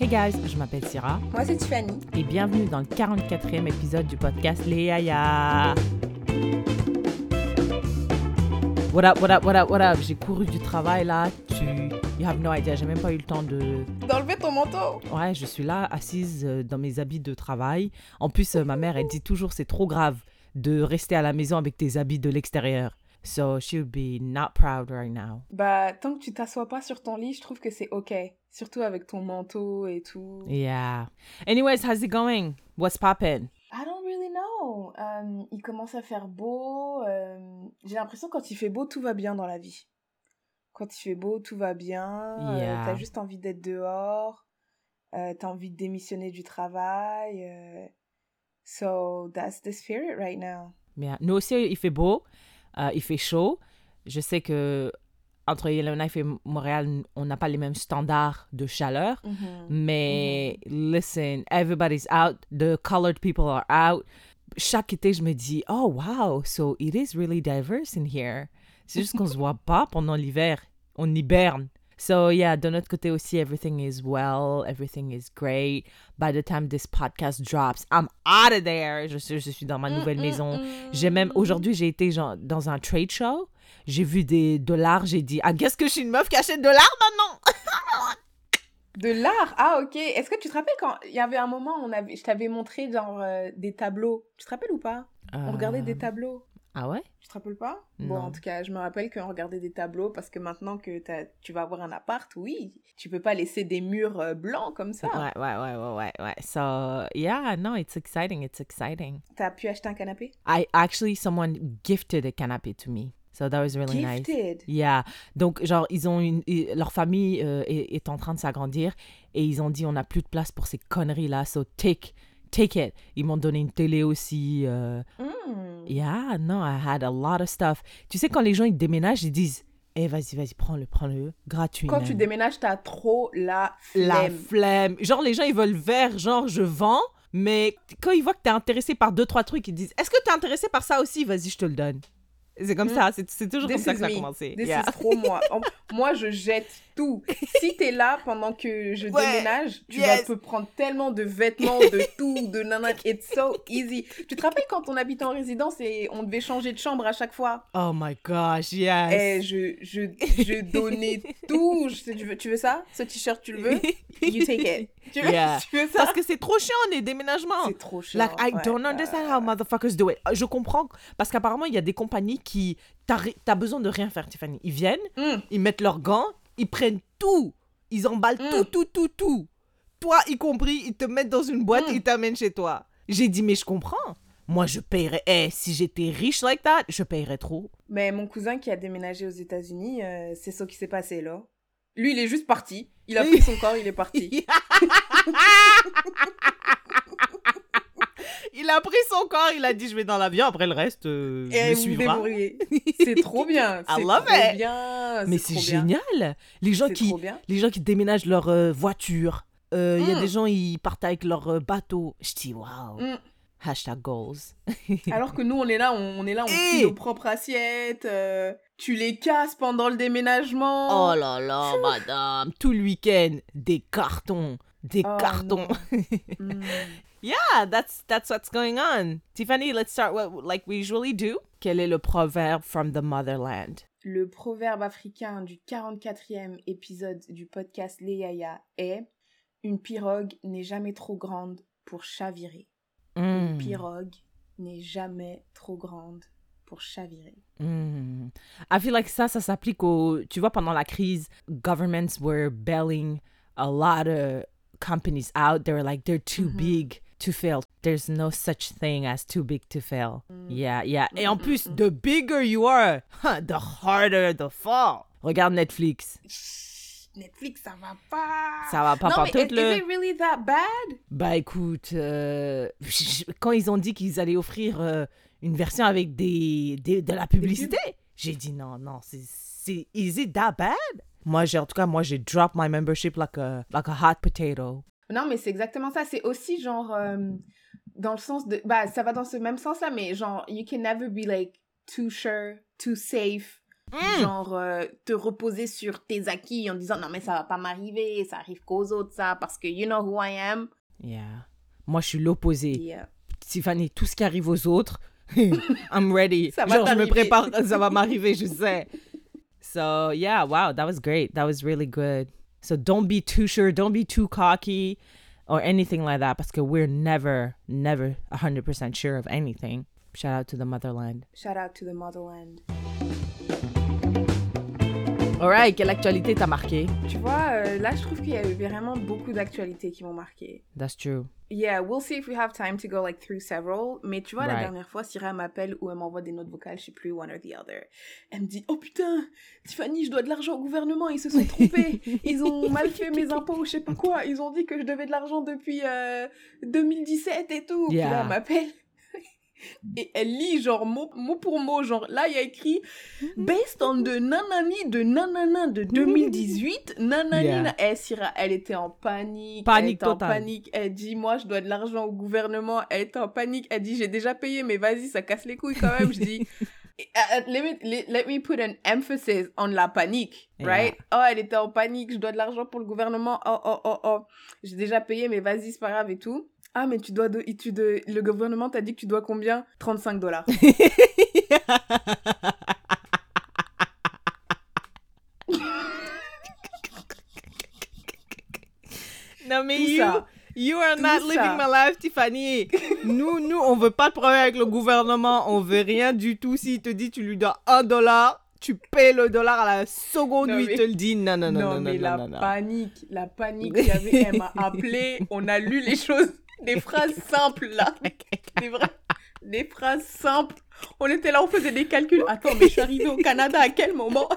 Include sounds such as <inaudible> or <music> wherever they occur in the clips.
Hey guys, je m'appelle Syrah Moi, c'est Tiffany. et bienvenue dans le 44e épisode du podcast Les Yaya. What up, what up, what up, what up? J'ai couru du travail là, tu. You have no idea, j'ai même pas eu le temps de. D'enlever ton manteau. Ouais, je suis là, assise euh, dans mes habits de travail. En plus, euh, ma mère, elle dit toujours c'est trop grave de rester à la maison avec tes habits de l'extérieur. So she would be not proud right now. Bah, tant que tu t'assois pas sur ton lit, je trouve que c'est ok. Surtout avec ton manteau et tout. Yeah. Anyways, how's it going? What's poppin'? I don't really know. Euh, il commence à faire beau. euh, J'ai l'impression quand il fait beau, tout va bien dans la vie. Quand il fait beau, tout va bien. euh, Yeah. T'as juste envie d'être dehors. Euh, T'as envie de démissionner du travail. euh, So, that's the spirit right now. Mais euh, nous aussi, il fait beau, euh, il fait chaud. Je sais que entre Yellowknife et Montréal, on n'a pas les mêmes standards de chaleur. Mhm. Mais listen, everybody's out. The colored people are out. Chaque été, je me dis, oh wow, so it is really diverse in here. C'est juste qu'on se voit <laughs> pas pendant l'hiver. On hiberne. So yeah, de notre côté aussi, everything is well, everything is great. By the time this podcast drops, I'm out of there. Je suis, je suis dans ma nouvelle maison. J'ai même aujourd'hui, j'ai été genre, dans un trade show. J'ai vu des dollars. J'ai dit, ah, qu'est-ce que je suis une meuf qui achète de l'art maintenant? <laughs> De l'art? Ah, ok. Est-ce que tu te rappelles quand il y avait un moment, on avait, je t'avais montré genre euh, des tableaux. Tu te rappelles ou pas? On regardait des Euh, tableaux. Ah ouais? Tu te rappelles pas? Bon, Non. en tout cas, je me rappelle qu'on regardait des tableaux parce que maintenant que tu vas avoir un appart, oui, tu peux pas laisser des murs euh, blancs comme ça. Ouais, ouais, ouais, ouais, ouais, ouais. So, yeah, no, it's exciting, it's exciting. T'as pu acheter un canapé? I actually, someone gifted a canapé to me. So that was really nice. Gifted. Yeah. Donc, genre, ils ont une, leur famille euh, est, est en train de s'agrandir et ils ont dit on n'a plus de place pour ces conneries-là. So take, take it. Ils m'ont donné une télé aussi. euh, Hmm. Yeah, no, I had a lot of stuff. Tu sais, quand les gens ils déménagent, ils disent Eh, vas-y, vas-y, prends-le, prends-le. Gratuit. Quand tu déménages, t'as trop la flemme. La flemme. Genre, les gens, ils veulent vers, genre, je vends. Mais quand ils voient que t'es intéressé par deux, trois trucs, ils disent Est-ce que t'es intéressé par ça aussi? Vas-y, je te le donne. C'est comme Mm. ça, c'est toujours This comme ça que ça a me. commencé. This Yeah. is trop moi. <laughs> Moi, je jette tout. Si t'es là pendant que je Ouais. déménage, tu Yes. vas peux prendre tellement de vêtements, de <laughs> tout, de nana. It's so easy. Tu te rappelles quand on habitait en résidence et on devait changer de chambre à chaque fois? Oh my gosh, yes. Eh, je, je, je donnais tout. Je- tu, veux, tu veux ça? Ce t-shirt, tu le veux? You take it. Tu veux, Yeah. tu veux ça? Parce que c'est trop chiant, les déménagements. C'est trop cher. Like, I ouais. don't understand how motherfuckers do it. Je comprends, parce qu'apparemment, il y a des compagnies qui... T'as besoin de rien faire, Tiffany. Ils viennent, Mm. ils mettent leurs gants, ils prennent tout. Ils emballent Mm. tout, tout, tout, tout. Toi y compris, ils te mettent dans une boîte, Mm. ils t'amènent chez toi. J'ai dit, mais je comprends. Moi, je paierais... Eh, si j'étais riche like that, je paierais trop. Mais mon cousin qui a déménagé aux États-Unis, euh, c'est ce qui s'est passé là. Lui, il est juste parti. Il a pris son corps, il est parti. <laughs> <laughs> <laughs> il a pris son corps, il a dit, je vais dans l'avion, après le reste, euh, je Et me suivra. C'est trop bien. <laughs> I love trop it. bien. Mais c'est bien. génial. Les gens qui, les gens qui déménagent leur euh, voiture. Euh, Il y a des gens, ils partent avec leur euh, bateau. Je dis, waouh. Mm. Hashtag goals. <laughs> Alors que nous, on est là, on, on est là, on Eh. trie nos propres assiettes. euh, tu les casses pendant le déménagement. Oh là là, madame. Tout le week-end, des cartons. Des Oh cartons. Mm. Yeah, that's, that's what's going on. Tiffany, let's start what, like we usually do. Quel est le proverbe from the motherland? Le proverbe africain du 44e épisode du podcast Les Yaya est Une pirogue n'est jamais trop grande pour chavirer. Une Mm. pirogue n'est jamais trop grande pour chavirer. Mm. I feel like ça, ça s'applique au... Tu vois, pendant la crise, governments were bailing a lot of companies out. They were like, they're too Mhm. big to fail. There's no such thing as too big to fail. Mm. Yeah, yeah. Et en Mm, plus, mm. the bigger you are, the harder the fall. Regarde Netflix. Netflix, ça va pas. Ça va pas non, mais partout, is, le... is it really that bad? Bah écoute, euh, quand ils ont dit qu'ils allaient offrir euh, une version avec des, des- de la publicité, j'ai dit non, non, c'est, c'est, is it that bad? Moi, j'ai, en tout cas, moi, j'ai drop my membership like a, like a hot potato. Non, mais c'est exactement ça. C'est aussi genre euh, dans le sens de. Bah, ça va dans ce même sens-là, mais genre, you can never be like too sure, too safe. Mm. Genre, euh, te reposer sur tes acquis en disant non, mais ça va pas m'arriver, ça arrive qu'aux autres, ça, parce que you know who I am. Yeah. Moi, je suis l'opposé. Yeah. Tiffany, tout ce qui arrive aux autres, <laughs> I'm ready. <laughs> Ça va Genre, je me prépare, ça va m'arriver, je sais. So, yeah, wow, that was great. That was really good. So, don't be too sure, don't be too cocky or anything like that because we're never, never 100% sure of anything. Shout out to the motherland. Shout out to the motherland. All right, quelle actualité t'a marqué? Tu vois, euh, là, je trouve qu'il y a eu vraiment beaucoup d'actualités qui m'ont marqué. That's true. Yeah, we'll see if we have time to go like through several. Mais tu vois, la dernière fois, Syrah m'appelle ou elle m'envoie des notes vocales, je sais plus, one or the other. Elle me dit Oh putain, Tiffany, je dois de l'argent au gouvernement, ils se sont <laughs> trompés. Ils ont mal fait mes impôts ou je sais pas quoi. Ils ont dit que je devais de l'argent depuis euh, 2017 et tout. Puis là, Yeah. elle m'appelle. <laughs> Et elle lit genre mot, mot pour mot, genre là il y a écrit Based on the nanani de nanana de 2018, <laughs> nanani. Yeah. Eh, Syrah, elle était en panique. Panique elle était en totale. panique. Elle dit Moi je dois de l'argent au gouvernement. Elle était en panique. Elle dit J'ai déjà payé, mais vas-y, ça casse les couilles quand même. Je dis <laughs> Uh, uh, let, me, let, me put an emphasis on la panique, Yeah. right? Oh, elle était en panique, je dois de l'argent pour le gouvernement. Oh, oh, oh, oh. J'ai déjà payé, mais vas-y, c'est pas grave et tout. Ah, mais tu dois de, tu de, le gouvernement t'a dit que tu dois combien? 35 dollars. Non, mais you, ça. you are Tout not ça. living my life, Tiffany. nous, nous, on veut pas de problème avec le gouvernement. On veut rien du tout. S'il te dit tu lui dois un dollar, tu payes le dollar à la seconde Non, où il mais- te le dit. Non, non, non, non, non, mais non, la non. panique, la panique qu'il y avait, elle m'a appelé, on a lu les choses, des phrases simples là, des, des phrases simples. On était là, on faisait des calculs. Attends, mais je suis au Canada à quel moment?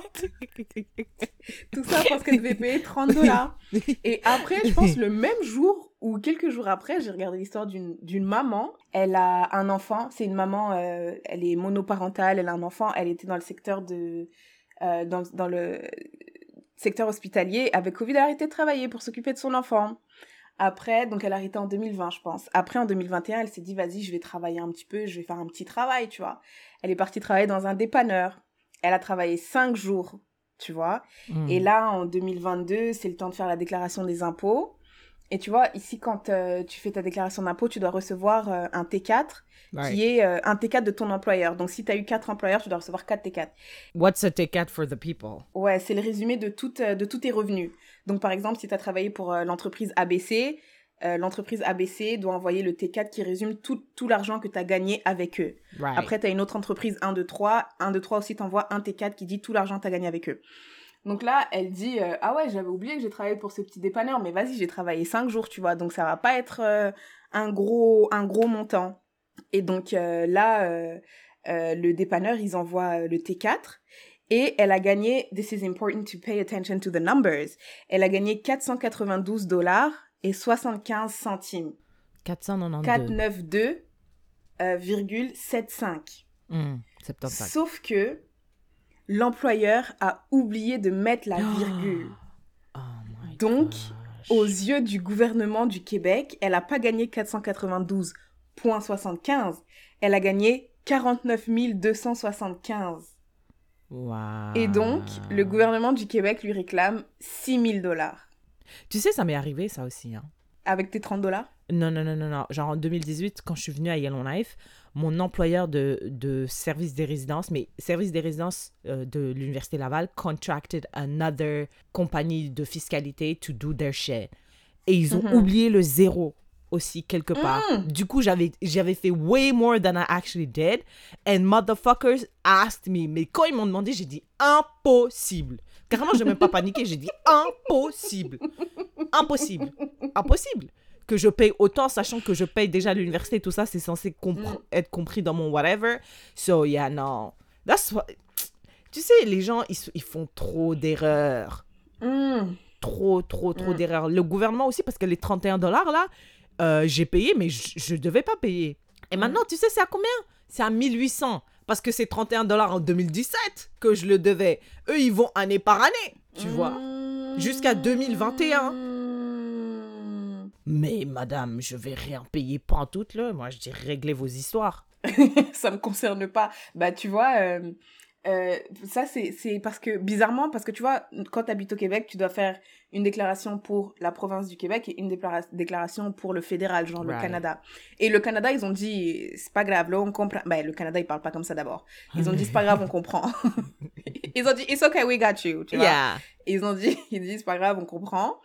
Tout ça parce qu'elle devait payer 30 dollars. Et après, je pense le même jour ou quelques jours après, j'ai regardé l'histoire d'une d'une maman. Elle a un enfant. C'est une maman, euh, elle est monoparentale, elle a un enfant. Elle était dans le secteur de... euh, dans, dans le secteur hospitalier. Avec Covid, elle a arrêté de travailler pour s'occuper de son enfant. Après, donc elle a arrêté en 2020, je pense. Après, en 2021, elle s'est dit, vas-y, je vais travailler un petit peu, je vais faire un petit travail, tu vois. Elle est partie travailler dans un dépanneur. Elle a travaillé cinq jours, tu vois. Mm. Et là, en 2022, c'est le temps de faire la déclaration des impôts. Et tu vois, ici, quand euh, tu fais ta déclaration d'impôt, tu dois recevoir euh, un T4 Right. qui est euh, un T4 de ton employeur. Donc, si tu as eu quatre employeurs, tu dois recevoir quatre T4. What's a ticket for the people? Ouais, c'est le résumé de, toutes, euh, de tous tes revenus. Donc, par exemple, si tu as travaillé pour euh, l'entreprise ABC, l'entreprise ABC doit envoyer le T4 qui résume tout, tout l'argent que tu as gagné avec eux. Right. Après, tu as une autre entreprise 1, 2, 3. 1, 2, 3 aussi t'envoie un T4 qui dit tout l'argent que tu as gagné avec eux. Donc là, elle dit euh, Ah ouais, j'avais oublié que j'ai travaillé pour ce petit dépanneur, mais vas-y, j'ai travaillé 5 jours, tu vois, donc ça va pas être euh, un, gros, un gros montant. Et donc euh, là, euh, euh, le dépanneur, ils envoient euh, le T4 et elle a gagné, this is important to pay attention to the numbers, elle a gagné 492 dollars et 75 centimes. 492. 492, euh, virgule 75. Mm, 75. Sauf que l'employeur a oublié de mettre la <gasps> virgule. Oh my Donc, gosh. Aux yeux du gouvernement du Québec, elle n'a pas gagné 492,75. Elle a gagné 49 275. Wow. Et donc, le gouvernement du Québec lui réclame 6 000 dollars. Tu sais, ça m'est arrivé, ça aussi. Hein. Avec tes 30 dollars? Non, non, non, non, non. Genre en 2018, quand je suis venue à Yellowknife, mon employeur de, de service des résidences, mais service des résidences euh, de l'Université Laval, contracted another compagnie de fiscalité to do their shit. Et ils ont Mhm. oublié le zéro aussi quelque part. Mm. Du coup, j'avais j'avais fait way more than I actually did. And motherfuckers asked me. Mais quand ils m'ont demandé, j'ai dit impossible. Carrément, je n'ai même pas paniqué. J'ai dit impossible. Impossible. Impossible. Que je paye autant, sachant que je paye déjà l'université, tout ça, c'est censé compr- Mm. être compris dans mon whatever. So, yeah, no. That's what... Tu sais, les gens, ils, ils font trop d'erreurs Hmm. trop, trop, trop Mm. d'erreurs. Le gouvernement aussi, parce que les 31 dollars, là, euh, j'ai payé, mais je ne devais pas payer. Et maintenant, tu sais, c'est à combien? C'est à 1800. Parce que c'est 31 dollars en 2017 que je le devais. Eux, ils vont année par année, tu vois. Jusqu'à 2021. Hmm. Mais madame, je vais rien payer pantoute, là. Moi, je dis, réglez vos histoires. <laughs> ça me concerne pas. Bah, tu vois, euh, euh, ça, c'est parce que, bizarrement, parce que tu vois, quand tu habites au Québec, tu dois faire une déclaration pour la province du Québec et une déclara- déclaration pour le fédéral, genre le. Canada. Et le Canada, ils ont dit, c'est pas grave, là, on comprend. Ben, le Canada, ils parlent pas comme ça d'abord. Ils ont dit, c'est pas grave, on comprend. <laughs> ils ont dit, it's okay, we got you, tu vois. Yeah. Ils ont dit, ils disent, c'est pas grave, on comprend.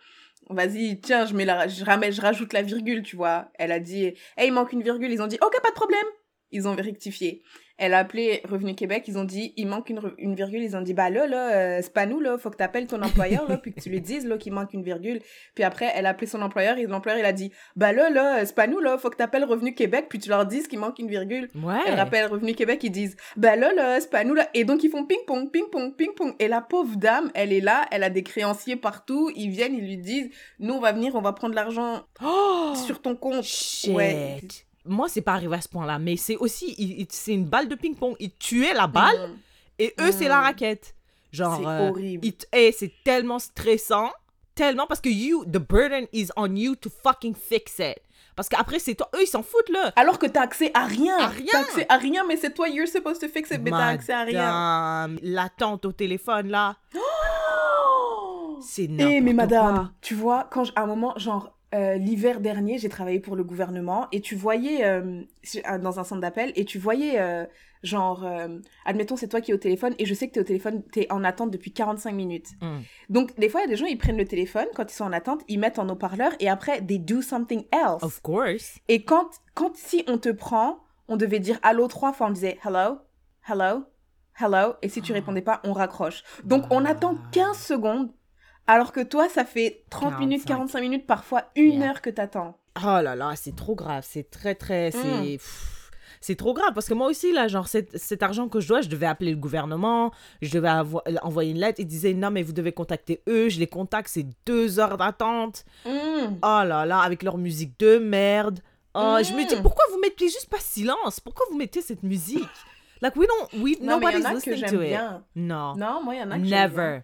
Vas-y, tiens, je mets la, je ramène, je rajoute la virgule, tu vois. Elle a dit, hey, il manque une virgule. Ils ont dit, ok, pas de problème. Ils ont rectifié. Elle a appelé Revenu Québec, ils ont dit, il manque une, une virgule. Ils ont dit, bah là, là, euh, c'est pas nous, là, faut que t'appelles ton employeur, là, puis que tu lui dises, là, qu'il manque une virgule. Puis après, elle a appelé son employeur, et l'employeur, il a dit, bah là, là, euh, c'est pas nous, là, faut que t'appelles Revenu Québec, puis tu leur dises qu'il manque une virgule. Ouais. Elle rappelle Revenu Québec, ils disent Bah là, là, c'est pas nous là. Et donc ils font ping-pong, ping-pong, ping-pong. Et la pauvre dame, elle est là, elle a des créanciers partout. Ils viennent, ils lui disent Nous, on va venir, on va prendre l'argent Oh! sur ton compte. Shit. Ouais. Moi, c'est pas arrivé à ce point-là, mais c'est aussi, c'est une balle de ping-pong. Ils tuaient la balle Mm. et eux, c'est la Mm. raquette. Genre, C'est euh, horrible. ils t- eh, c'est tellement stressant, tellement parce que you, the burden is on you to fucking fix it. Parce qu'après, c'est toi, eux, ils s'en foutent là. Alors que t'as accès à rien. À rien. T'as accès à rien, mais c'est toi, you're supposed to fix it, mais t'as accès à rien. L'attente au téléphone là, <gasps> c'est Eh, n'importe mais madame, quoi. tu vois, quand à un moment, genre, euh, l'hiver dernier, j'ai travaillé pour le gouvernement et tu voyais, euh, dans un centre d'appel, et tu voyais, euh, genre, euh, admettons, c'est toi qui es au téléphone et je sais que tu es au téléphone, tu es en attente depuis 45 minutes. Mm. Donc, des fois, il y a des gens, ils prennent le téléphone quand ils sont en attente, ils mettent en haut-parleur et après, they do something else. Of course. Et quand, quand, si on te prend, on devait dire allô trois fois, on disait hello, hello, hello, et si tu répondais pas, on raccroche. Donc on attend 15 secondes, alors que toi, ça fait 30 minutes, 45. 45 minutes, parfois une Yeah. heure que t'attends. Oh là là, c'est trop grave, c'est très très, c'est pff, c'est trop grave parce que moi aussi là, genre cet, cet argent que je dois, je devais appeler le gouvernement, je devais avo- envoyer une lettre, ils disaient non mais vous devez contacter eux, je les contacte, c'est deux heures d'attente. Mm. Oh là là, avec leur musique de merde. Oh, je me dis Mm. pourquoi vous mettez juste pas silence? Pourquoi vous mettez cette musique? Like we don't, we Non, mais il y nobody's en a que listening j'aime to it. bien. Non, Non, moi, il y en a que never.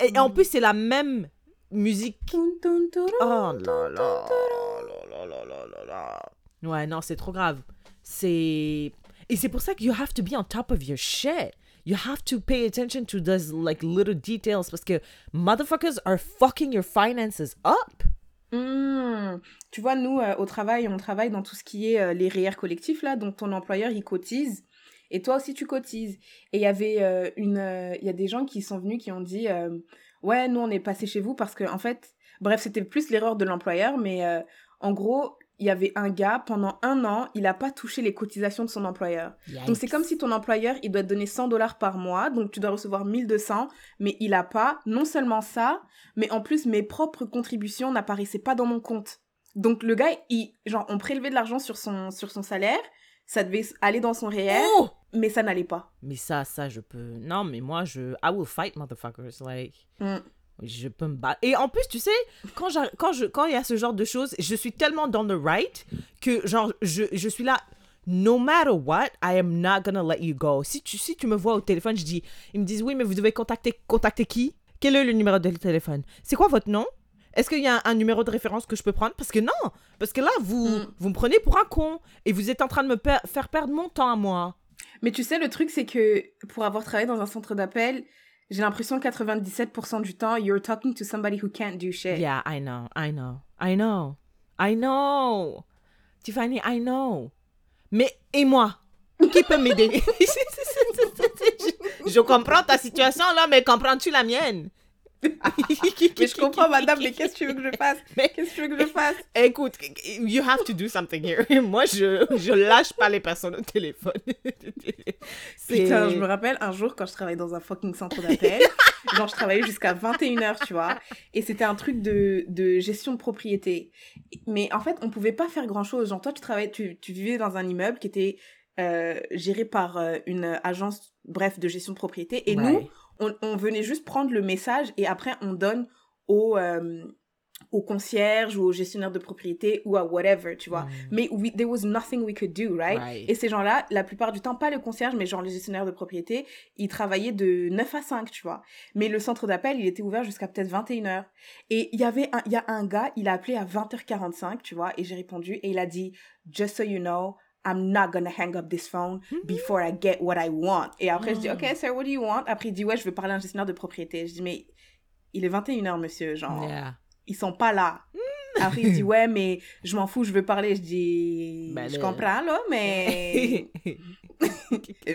Et en Mm. plus c'est la même musique Oh là là, là là là là là là. Ouais, non, c'est trop grave. C'est... Et c'est pour ça que you have to be on top of your shit. You have to pay attention to those like little details parce que motherfuckers are fucking your finances up. Hmm. Tu vois, nous, euh, au travail, on travaille dans tout ce qui est euh, les REER collectifs, là, donc ton employeur, il cotise, et toi aussi, tu cotises. Et il y avait euh, une... euh, y a des gens qui sont venus, qui ont dit, euh, ouais, nous, on est passé chez vous parce que, en fait, bref, c'était plus l'erreur de l'employeur, mais en gros, il y avait un gars, pendant un an, il n'a pas touché les cotisations de son employeur. Donc c'est comme si ton employeur, il doit te donner 100 dollars par mois, donc tu dois recevoir 1200, mais il a pas, non seulement ça, mais en plus mes propres contributions n'apparaissaient pas dans mon compte. Donc le gars, il, genre, on prélevait de l'argent sur son, sur son salaire, ça devait aller dans son réel, Oh! Mais ça n'allait pas. Mais ça, ça, je peux... Non, mais moi, je... I will fight, motherfuckers. Like... Mm. Je peux me battre. Et en plus, tu sais, quand, j'ar- quand, je, quand il y a ce genre de choses, je suis tellement dans le right que, genre, je, je suis là, no matter what, I am not gonna let you go. Si tu, si tu me vois au téléphone, je dis, ils me disent, oui, mais vous devez contacter, contacter qui? Quel est le numéro de téléphone? C'est quoi votre nom? Est-ce qu'il y a un, un numéro de référence que je peux prendre? Parce que non, parce que là, vous, Mm. vous me prenez pour un con et vous êtes en train de me per- faire perdre mon temps à moi. Mais tu sais, le truc, c'est que pour avoir travaillé dans un centre d'appel, j'ai l'impression que 97% du temps, you're talking to somebody who can't do shit. Yeah, I know, I know, I know, I know. Tiffany, I know. Mais, et moi? Qui peut m'aider? Je, <laughs> je comprends ta situation là, mais comprends-tu la mienne? Mais je comprends, madame, mais qu'est-ce que tu veux que je fasse? <laughs> Mais- Qu'est-ce que tu veux que je fasse? <laughs> Écoute, you have to do something here. <laughs> Moi, je, je lâche pas les personnes au téléphone. Putain, je me rappelle un jour quand je travaillais dans un fucking centre d'appel, genre je travaillais jusqu'à 21h, tu vois, et c'était un truc de, de gestion de propriété. Mais en fait, on pouvait pas faire grand-chose. Genre toi, tu travaillais, tu, tu vivais dans un immeuble qui était euh, géré par euh, une agence, bref, de gestion de propriété, et nous. On, on venait juste prendre le message et après on donne au, euh, au concierge ou au gestionnaire de propriété ou à whatever, tu vois. Mm. Mais we, there was nothing we could do, right? Right. Et ces gens-là, la plupart du temps, pas le concierge, mais genre les gestionnaires de propriété, ils travaillaient de 9 à 5, tu vois. Mais le centre d'appel, il était ouvert jusqu'à peut-être 21h. Et il y avait un, il y a un gars, il a appelé à 20h45, tu vois, et j'ai répondu, et il a dit, just so you know, I'm not gonna hang up this phone before I get what I want. Et après, je dis, OK, sir, what do you want? Après, il dit, ouais, je veux parler à un gestionnaire de propriété. Je dis, mais il est 21h, monsieur, genre, Yeah. ils sont pas là. Après, il dit, ouais, mais je m'en fous, je veux parler. Je dis, Ben, je comprends, là, mais <laughs> <laughs>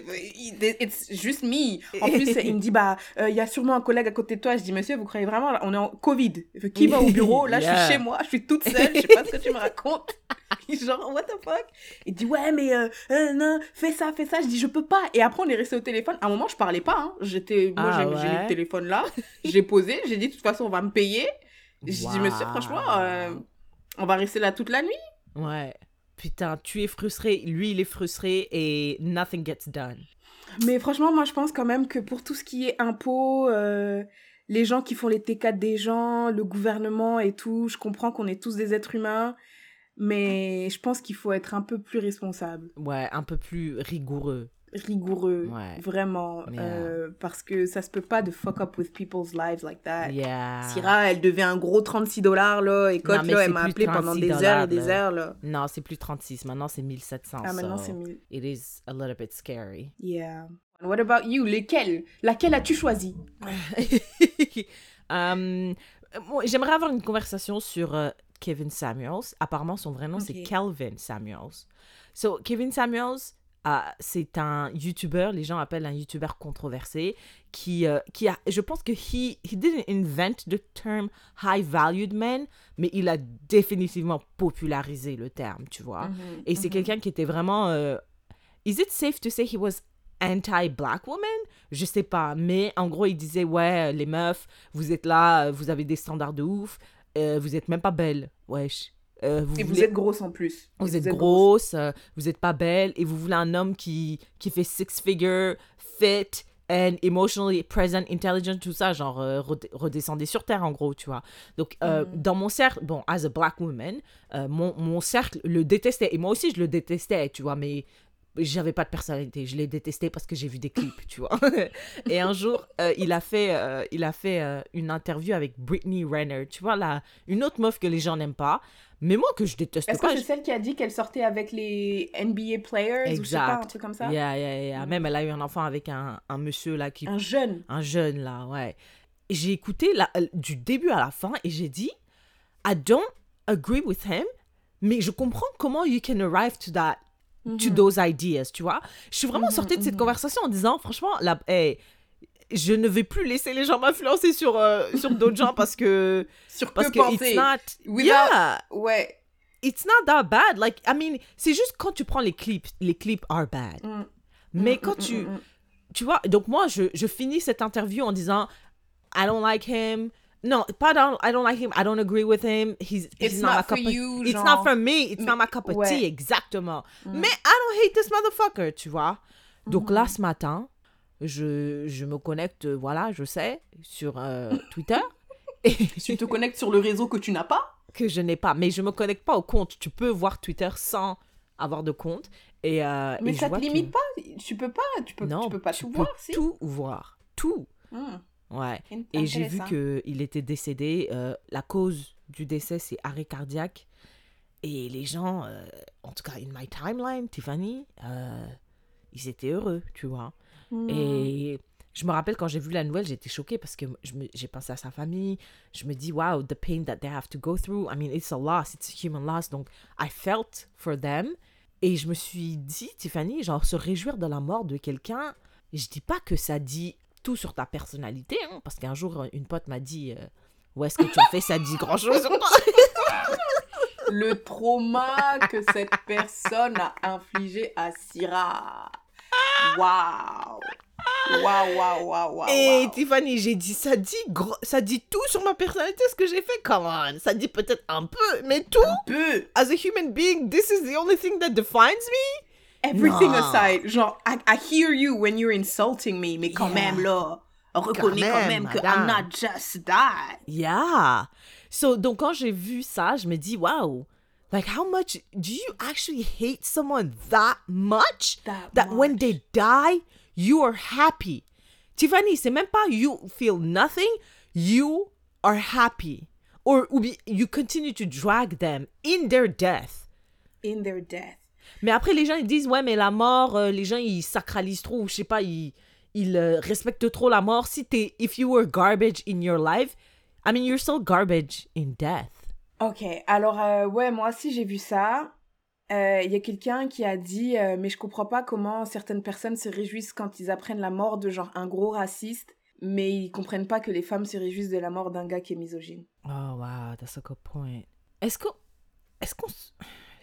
it's juste me. En plus, <laughs> il me dit, bah, euh, il y a sûrement un collègue à côté de toi. Je dis, monsieur, vous croyez vraiment, on est en Covid. Qui va au bureau? Là, je suis chez moi, je suis toute seule, je sais pas ce que tu me racontes. <laughs> Genre, what the fuck? Il dit, ouais, mais euh, euh, non, fais ça, fais ça. Je dis, je peux pas. Et après, on est resté au téléphone. À un moment, je parlais pas. Hein. J'étais, moi, Ah j'ai ouais? le téléphone là. J'ai posé. J'ai dit, de toute façon, on va me payer. Je dis, monsieur, Wow. franchement, euh, on va rester là toute la nuit. Ouais. Putain, tu es frustré, lui il est frustré et nothing gets done. Mais franchement, moi, je pense quand même que pour tout ce qui est impôts, euh, les gens qui font les T4 des gens, le gouvernement et tout, je comprends qu'on est tous des êtres humains, mais je pense qu'il faut être un peu plus responsable, Ouais, un peu plus rigoureux. Rigoureux, Ouais. vraiment, Yeah. euh, parce que ça se peut pas de fuck up with people's lives like that. Yeah. Syrah, elle devait un gros 36 dollars, là, et mais là, elle m'a appelé pendant 36 des heures et des heures, là. Non, c'est plus 36, maintenant c'est 1700. Ah, maintenant, so c'est mille. It is a little bit scary. Yeah. And what about you? Lesquels? Laquelle as-tu choisi? <laughs> Um, J'aimerais avoir une conversation sur euh, Kevin Samuels. Apparemment, son vrai nom, c'est. Kelvin Samuels. So, Kevin Samuels, c'est un YouTuber, les gens appellent un YouTuber controversé, qui, euh, qui a, je pense que he, he didn't invent the term high valued man, mais il a définitivement popularisé le terme, tu vois. Mhm, Et c'est quelqu'un qui était vraiment. euh, Is it safe to say he was anti-black woman? Je sais pas. Mais en gros, il disait Ouais, les meufs, vous êtes là, vous avez des standards de ouf, euh, vous êtes même pas belles. Wesh. Euh, vous Et vous êtes grosse en plus. vous êtes grosse, euh, vous êtes pas belle et vous voulez un homme qui, qui fait six figure, fit and emotionally present, intelligent, tout ça, genre euh, rede- redescendez sur terre en gros, tu vois. Donc, euh, Mm. dans mon cercle, bon, as a black woman, mon, mon cercle le détestait et moi aussi je le détestais, tu vois, mais j'avais pas de personnalité, je l'ai détesté parce que j'ai vu des clips, tu vois. <laughs> et un jour, euh, il a fait, euh, il a fait euh, une interview avec Britney Renner, tu vois, là, une autre meuf que les gens n'aiment pas, mais moi que je déteste Est-ce que c'est je- celle qui a dit qu'elle sortait avec les NBA players ou je sais pas, un Exact. truc comme ça? Yeah, yeah, yeah. Mm. Même elle a eu un enfant avec un, un monsieur là qui. Un jeune. Un jeune là, ouais. J'ai écouté la- du début à la fin et j'ai dit, I don't agree with him, mais je comprends comment you can arrive to that, to Mhm. those ideas, tu vois. Je suis vraiment Mhm, sortie de cette mhm. conversation en disant, franchement, la, hey, je ne vais plus laisser les gens m'influencer sur, euh, sur d'autres gens parce que. <laughs> Sur Parce que que penser? it's not. Without- Yeah! Ouais. It's not that bad. Like, I mean, c'est juste quand tu prends les clips, les clips are bad. Mm. Mais Mm, quand mm, tu, mm, mm. tu vois, donc moi, je, je finis cette interview en disant, I don't like him. Non, pas dans, I don't like him. I don't agree with him. He's, he's It's not, not for cup of- you, It's genre. not for me. It's not my cup of ouais. tea. Exactement. Mm. Mais I don't hate this motherfucker, tu vois. Donc Mm. là, ce matin, je, je me connecte, voilà, je sais, sur euh, <laughs> Twitter. et Tu te connectes sur le réseau que tu n'as pas? que je n'ai pas. Mais je me connecte pas au compte. Tu peux voir Twitter sans avoir de compte. Et, euh, Mais et ça te que- limite pas? Tu peux pas, tu peux, Non, tu peux pas tu tout peux voir, si? tout voir. Tout. Mm. Ouais. Et j'ai vu qu'il était décédé. euh, la cause du décès, c'est arrêt cardiaque. Et les gens, euh, en tout cas, in my timeline, Tiffany, euh, ils étaient heureux, tu vois. Mm. Et je me rappelle quand j'ai vu la nouvelle, j'étais choquée parce que j'ai pensé à sa famille. Je me dis, wow, the pain that they have to go through. I mean, it's a loss, it's a human loss. Donc, I felt for them. Et je me suis dit, Tiffany, genre, se réjouir de la mort de quelqu'un, je dis pas que ça dit tout sur ta personnalité, hein, parce qu'un jour, une pote m'a dit, euh, où est-ce que tu as fait, ça dit grand chose sur toi. <laughs> le trauma que cette personne a infligé à Syrah. Waouh! Waouh, waouh, waouh, waouh. Et. Tiffany, j'ai dit, ça dit, gros- ça dit tout sur ma personnalité, ce que j'ai fait. Come on, ça dit peut-être un peu, mais tout. Peu. As a human being, this is the only thing that defines me. Everything Non. aside, genre, I, I hear you when you're insulting me, mais quand Yeah. même, là, reconnais quand même, même, que. I'm not just that. Yeah. So, donc quand j'ai vu ça, je me dis, wow. Like, how much do you actually hate someone that much? That when much. they die, you are happy. Tiffany, c'est même pas you feel nothing, you are happy. Or, you continue to drag them in their death. In their death. Mais après, les gens, ils disent, ouais, mais la mort, euh, les gens, ils sacralisent trop, ou je sais pas, ils, ils euh, respectent trop la mort. Si t'es, if you were garbage in your life, I mean, you're still garbage in death. Ok, alors, euh, ouais, moi aussi, j'ai vu ça. Il y a quelqu'un qui a dit, mais je comprends pas comment certaines personnes se réjouissent quand ils apprennent la mort de genre un gros raciste, mais ils comprennent pas que les femmes se réjouissent de la mort d'un gars qui est misogyne. Oh, wow, that's a good point. Est-ce qu'on. Est-ce qu'on.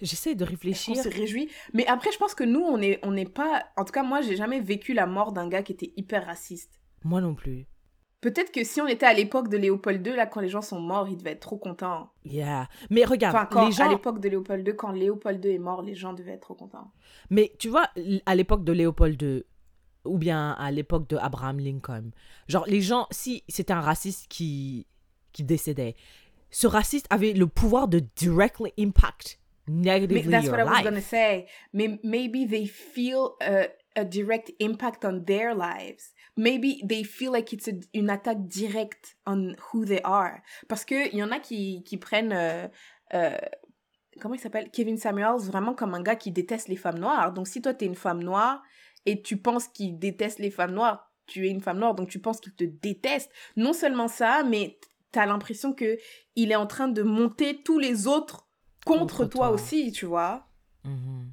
J'essaie de réfléchir. se réjouit? Mais après, je pense que nous, on est, on n'est pas. En tout cas, moi, j'ai jamais vécu la mort d'un gars qui était hyper raciste. Moi non plus. Peut-être que si on était à l'époque de Léopold II, là, quand les gens sont morts, ils devaient être trop contents. Yeah. Mais regarde, Enfin, quand, les gens. à l'époque de Léopold II, quand Léopold II est mort, les gens devaient être trop contents. Mais tu vois, à l'époque de Léopold II, ou bien à l'époque de Abraham Lincoln, genre les gens, si c'était un raciste qui, qui décédait, ce raciste avait le pouvoir de directly impact negatively that's what I was life. gonna say. Mais maybe they feel a, a direct impact on their lives. Maybe they feel like it's a- une attaque directe on who they are. Parce que il y en a qui, qui prennent euh, euh, comment il s'appelle? Kevin Samuels vraiment comme un gars qui déteste les femmes noires. Donc si toi t'es une femme noire et tu penses qu'il déteste les femmes noires, tu es une femme noire donc tu penses qu'il te déteste. Non seulement ça, mais t'as l'impression que il est en train de monter tous les autres contre, Contre toi, toi. aussi, tu vois. Mhm.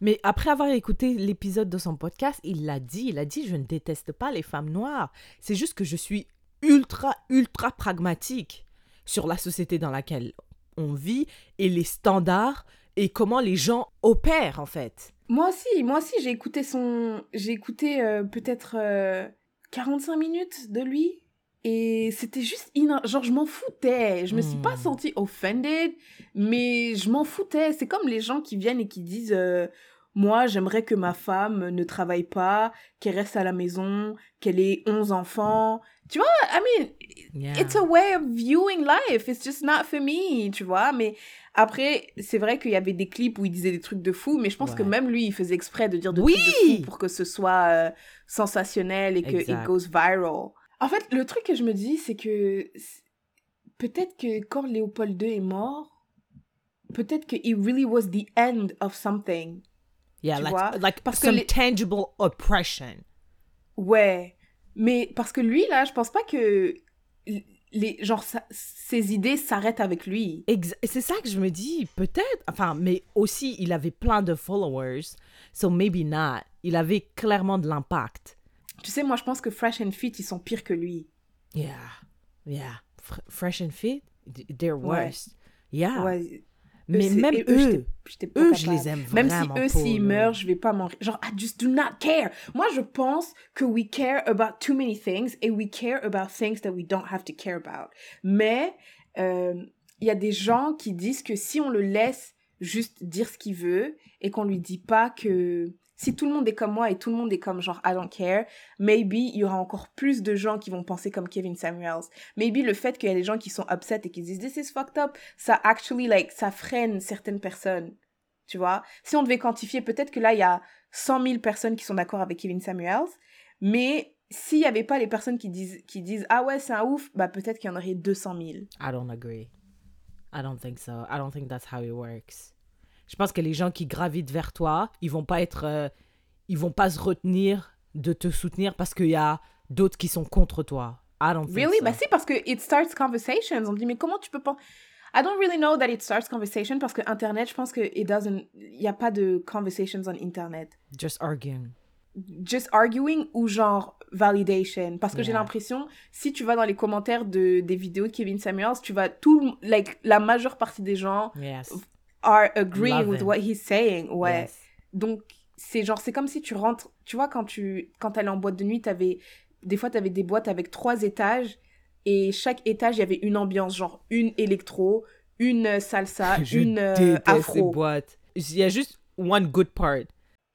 Mais après avoir écouté l'épisode de son podcast, il l'a dit, il a dit, je ne déteste pas les femmes noires. C'est juste que je suis ultra, ultra pragmatique sur la société dans laquelle on vit et les standards et comment les gens opèrent en fait. Moi aussi, moi aussi, j'ai écouté son, j'ai écouté euh, peut-être euh, 45 minutes de lui et c'était juste ina- genre je m'en foutais. Je me suis pas Hmm. sentie offended, mais je m'en foutais. C'est comme les gens qui viennent et qui disent euh, moi, j'aimerais que ma femme ne travaille pas, qu'elle reste à la maison, qu'elle ait 11 enfants. Tu vois, I mean, Yeah. It's a way of viewing life. It's just not for me, tu vois. Mais après, c'est vrai qu'il y avait des clips où il disait des trucs de fou, mais je pense que même lui, il faisait exprès de dire des Oui! trucs de fou pour que ce soit euh, sensationnel et que it Exact. goes viral. En fait, le truc que je me dis, c'est que peut-être que quand Léopold II est mort, peut-être que it really was the end of something. Yeah, tu like, vois, like parce que some les- tangible oppression. Ouais. Mais parce que lui, là, je pense pas que les, genre, sa- ses idées s'arrêtent avec lui. C'est ça que je me dis, peut-être. Enfin, mais aussi, il avait plein de followers, so maybe not. Il avait clairement de l'impact. Tu sais, moi, je pense que Fresh and Fit, ils sont pires que lui. Yeah, yeah. Fr- fresh and fit, th- they're Ouais. worst. Yeah. Ouais. mais même eux, eux, je les aime Même vraiment si eux, s'ils meurent, je vais pas m'en... Genre, I just do not care. Moi, je pense que we care about too many things et we care about things that we don't have to care about. Mais euh, il y a des gens qui disent que si on le laisse juste dire ce qu'il veut et qu'on lui dit pas que... Si tout le monde est comme moi et tout le monde est comme genre I don't care, maybe il y aura encore plus de gens qui vont penser comme Kevin Samuels. Maybe le fait qu'il y a des gens qui sont upset et qui disent this is fucked up, ça actually like ça freine certaines personnes. Tu vois? Si on devait quantifier, peut-être que là il y a 100 000 personnes qui sont d'accord avec Kevin Samuels, mais s'il y avait pas les personnes qui disent qui disent ah ouais c'est un ouf, bah peut-être qu'il y en aurait 200 000. I don't agree. I don't think so. I don't think that's how it works. Je pense que les gens qui gravitent vers toi, ils vont pas être, euh, ils vont pas se retenir de te soutenir parce qu'il y a d'autres qui sont contre toi. I don't think Really? so. Bah si parce que it starts conversations. On me dit mais comment tu peux pas I don't really know that it starts conversation parce que internet, je pense que it doesn't il y a pas de conversations on internet. Just arguing. just arguing ou genre validation parce que j'ai l'impression si tu vas dans les commentaires de des vidéos de Kevin Samuels tu vas tout like la majeure partie des gens Yes. Are agreeing Love with him. what he's saying ouais Yes. donc c'est genre c'est comme si tu rentres tu vois quand tu quand en boîte de nuit t'avais des fois t'avais des boîtes avec trois étages et chaque étage il y avait une ambiance genre une électro une euh, salsa <laughs> Je une euh, ces afro boîtes. Il y a juste one good part.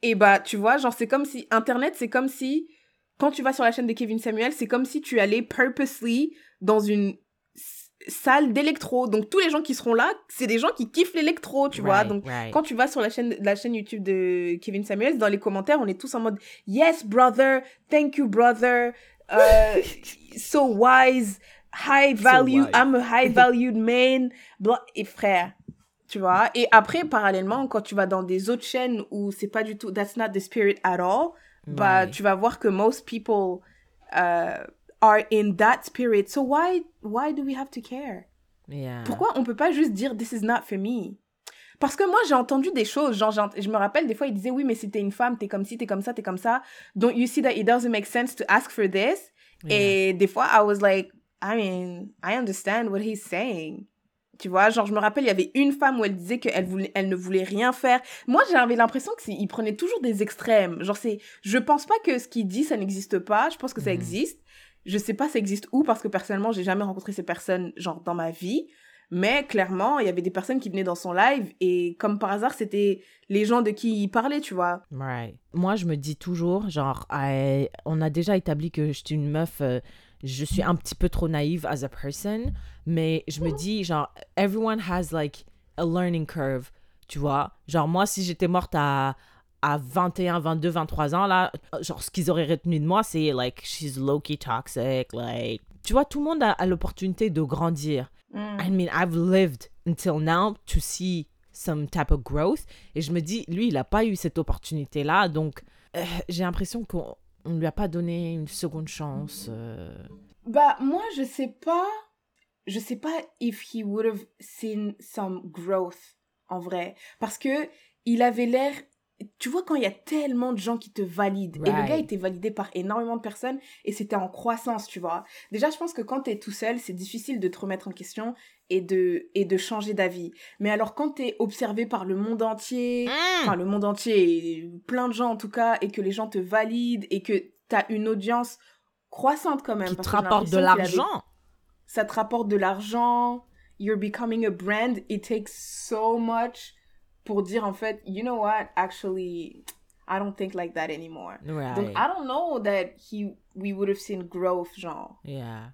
Et bah, tu vois, genre, c'est comme si. Internet, c'est comme si. Quand tu vas sur la chaîne de Kevin Samuel, c'est comme si tu allais purposely dans une salle d'électro. Donc, tous les gens qui seront là, c'est des gens qui kiffent l'électro, tu vois. Donc, right. quand tu vas sur la chaîne, la chaîne YouTube de Kevin Samuel, dans les commentaires, on est tous en mode Yes, brother. Thank you, brother. <laughs> Uh, so wise. High value. I'm a high <laughs> valued man. Et frère, Tu vois Et après, parallèlement, quand tu vas dans des autres chaînes où c'est pas du tout, that's not the spirit at all, bah, tu vas voir que most people uh, are in that spirit. So why, why do we have to care? Yeah. Pourquoi on peut pas juste dire this is not for me Parce que moi, j'ai entendu des choses. Genre, je me rappelle, des fois, ils disaient oui, mais si t'es une femme, t'es comme ci, t'es comme ça, t'es comme ça. Don't you see that it doesn't make sense to ask for this? Et des fois, I was like, I mean, I understand what he's saying. Tu vois, genre, je me rappelle, il y avait une femme où elle disait qu'elle voulait, elle ne voulait rien faire. Moi, j'avais l'impression qu'il prenait toujours des extrêmes. Genre, c'est, je pense pas que ce qu'il dit, ça n'existe pas. Je pense que ça Mhm. existe. Je sais pas ça existe où, parce que personnellement, j'ai jamais rencontré ces personnes, genre, dans ma vie. Mais clairement, il y avait des personnes qui venaient dans son live et comme par hasard, c'était les gens de qui il parlait, tu vois. Right. Moi, je me dis toujours, genre, I- on a déjà établi que je suis une meuf, euh, je suis un petit peu trop naïve as a person, mais je me dis, genre, everyone has like a learning curve, tu vois. Genre, moi, si j'étais morte à, à 21, 22, 23 ans, là, genre, ce qu'ils auraient retenu de moi, c'est like, she's low-key toxic, like. Tu vois, tout le monde a, a l'opportunité de grandir. I mean, I've lived until now to see some type of growth. Et je me dis, lui, il n'a pas eu cette opportunité-là. Donc, euh, j'ai l'impression qu'on ne lui a pas donné une seconde chance. euh. Bah, moi, je sais pas. Je sais pas if he would have seen some growth, en vrai. Parce que il avait l'air. Tu vois, quand il y a tellement de gens qui te valident, et le gars était validé par énormément de personnes, et c'était en croissance, tu vois. Déjà, je pense que quand t'es tout seul, c'est difficile de te remettre en question et de, et de changer d'avis. Mais alors, quand t'es observé par le monde entier, enfin le monde entier, et plein de gens en tout cas, et que les gens te valident, et que t'as une audience croissante quand même. Qui parce te rapporte de l'argent. Ça te rapporte de l'argent, you're becoming a brand, it takes so much pour dire en fait, you know what, actually, I don't think like that anymore. Donc. I don't know that he, we would have seen growth, genre. Yeah.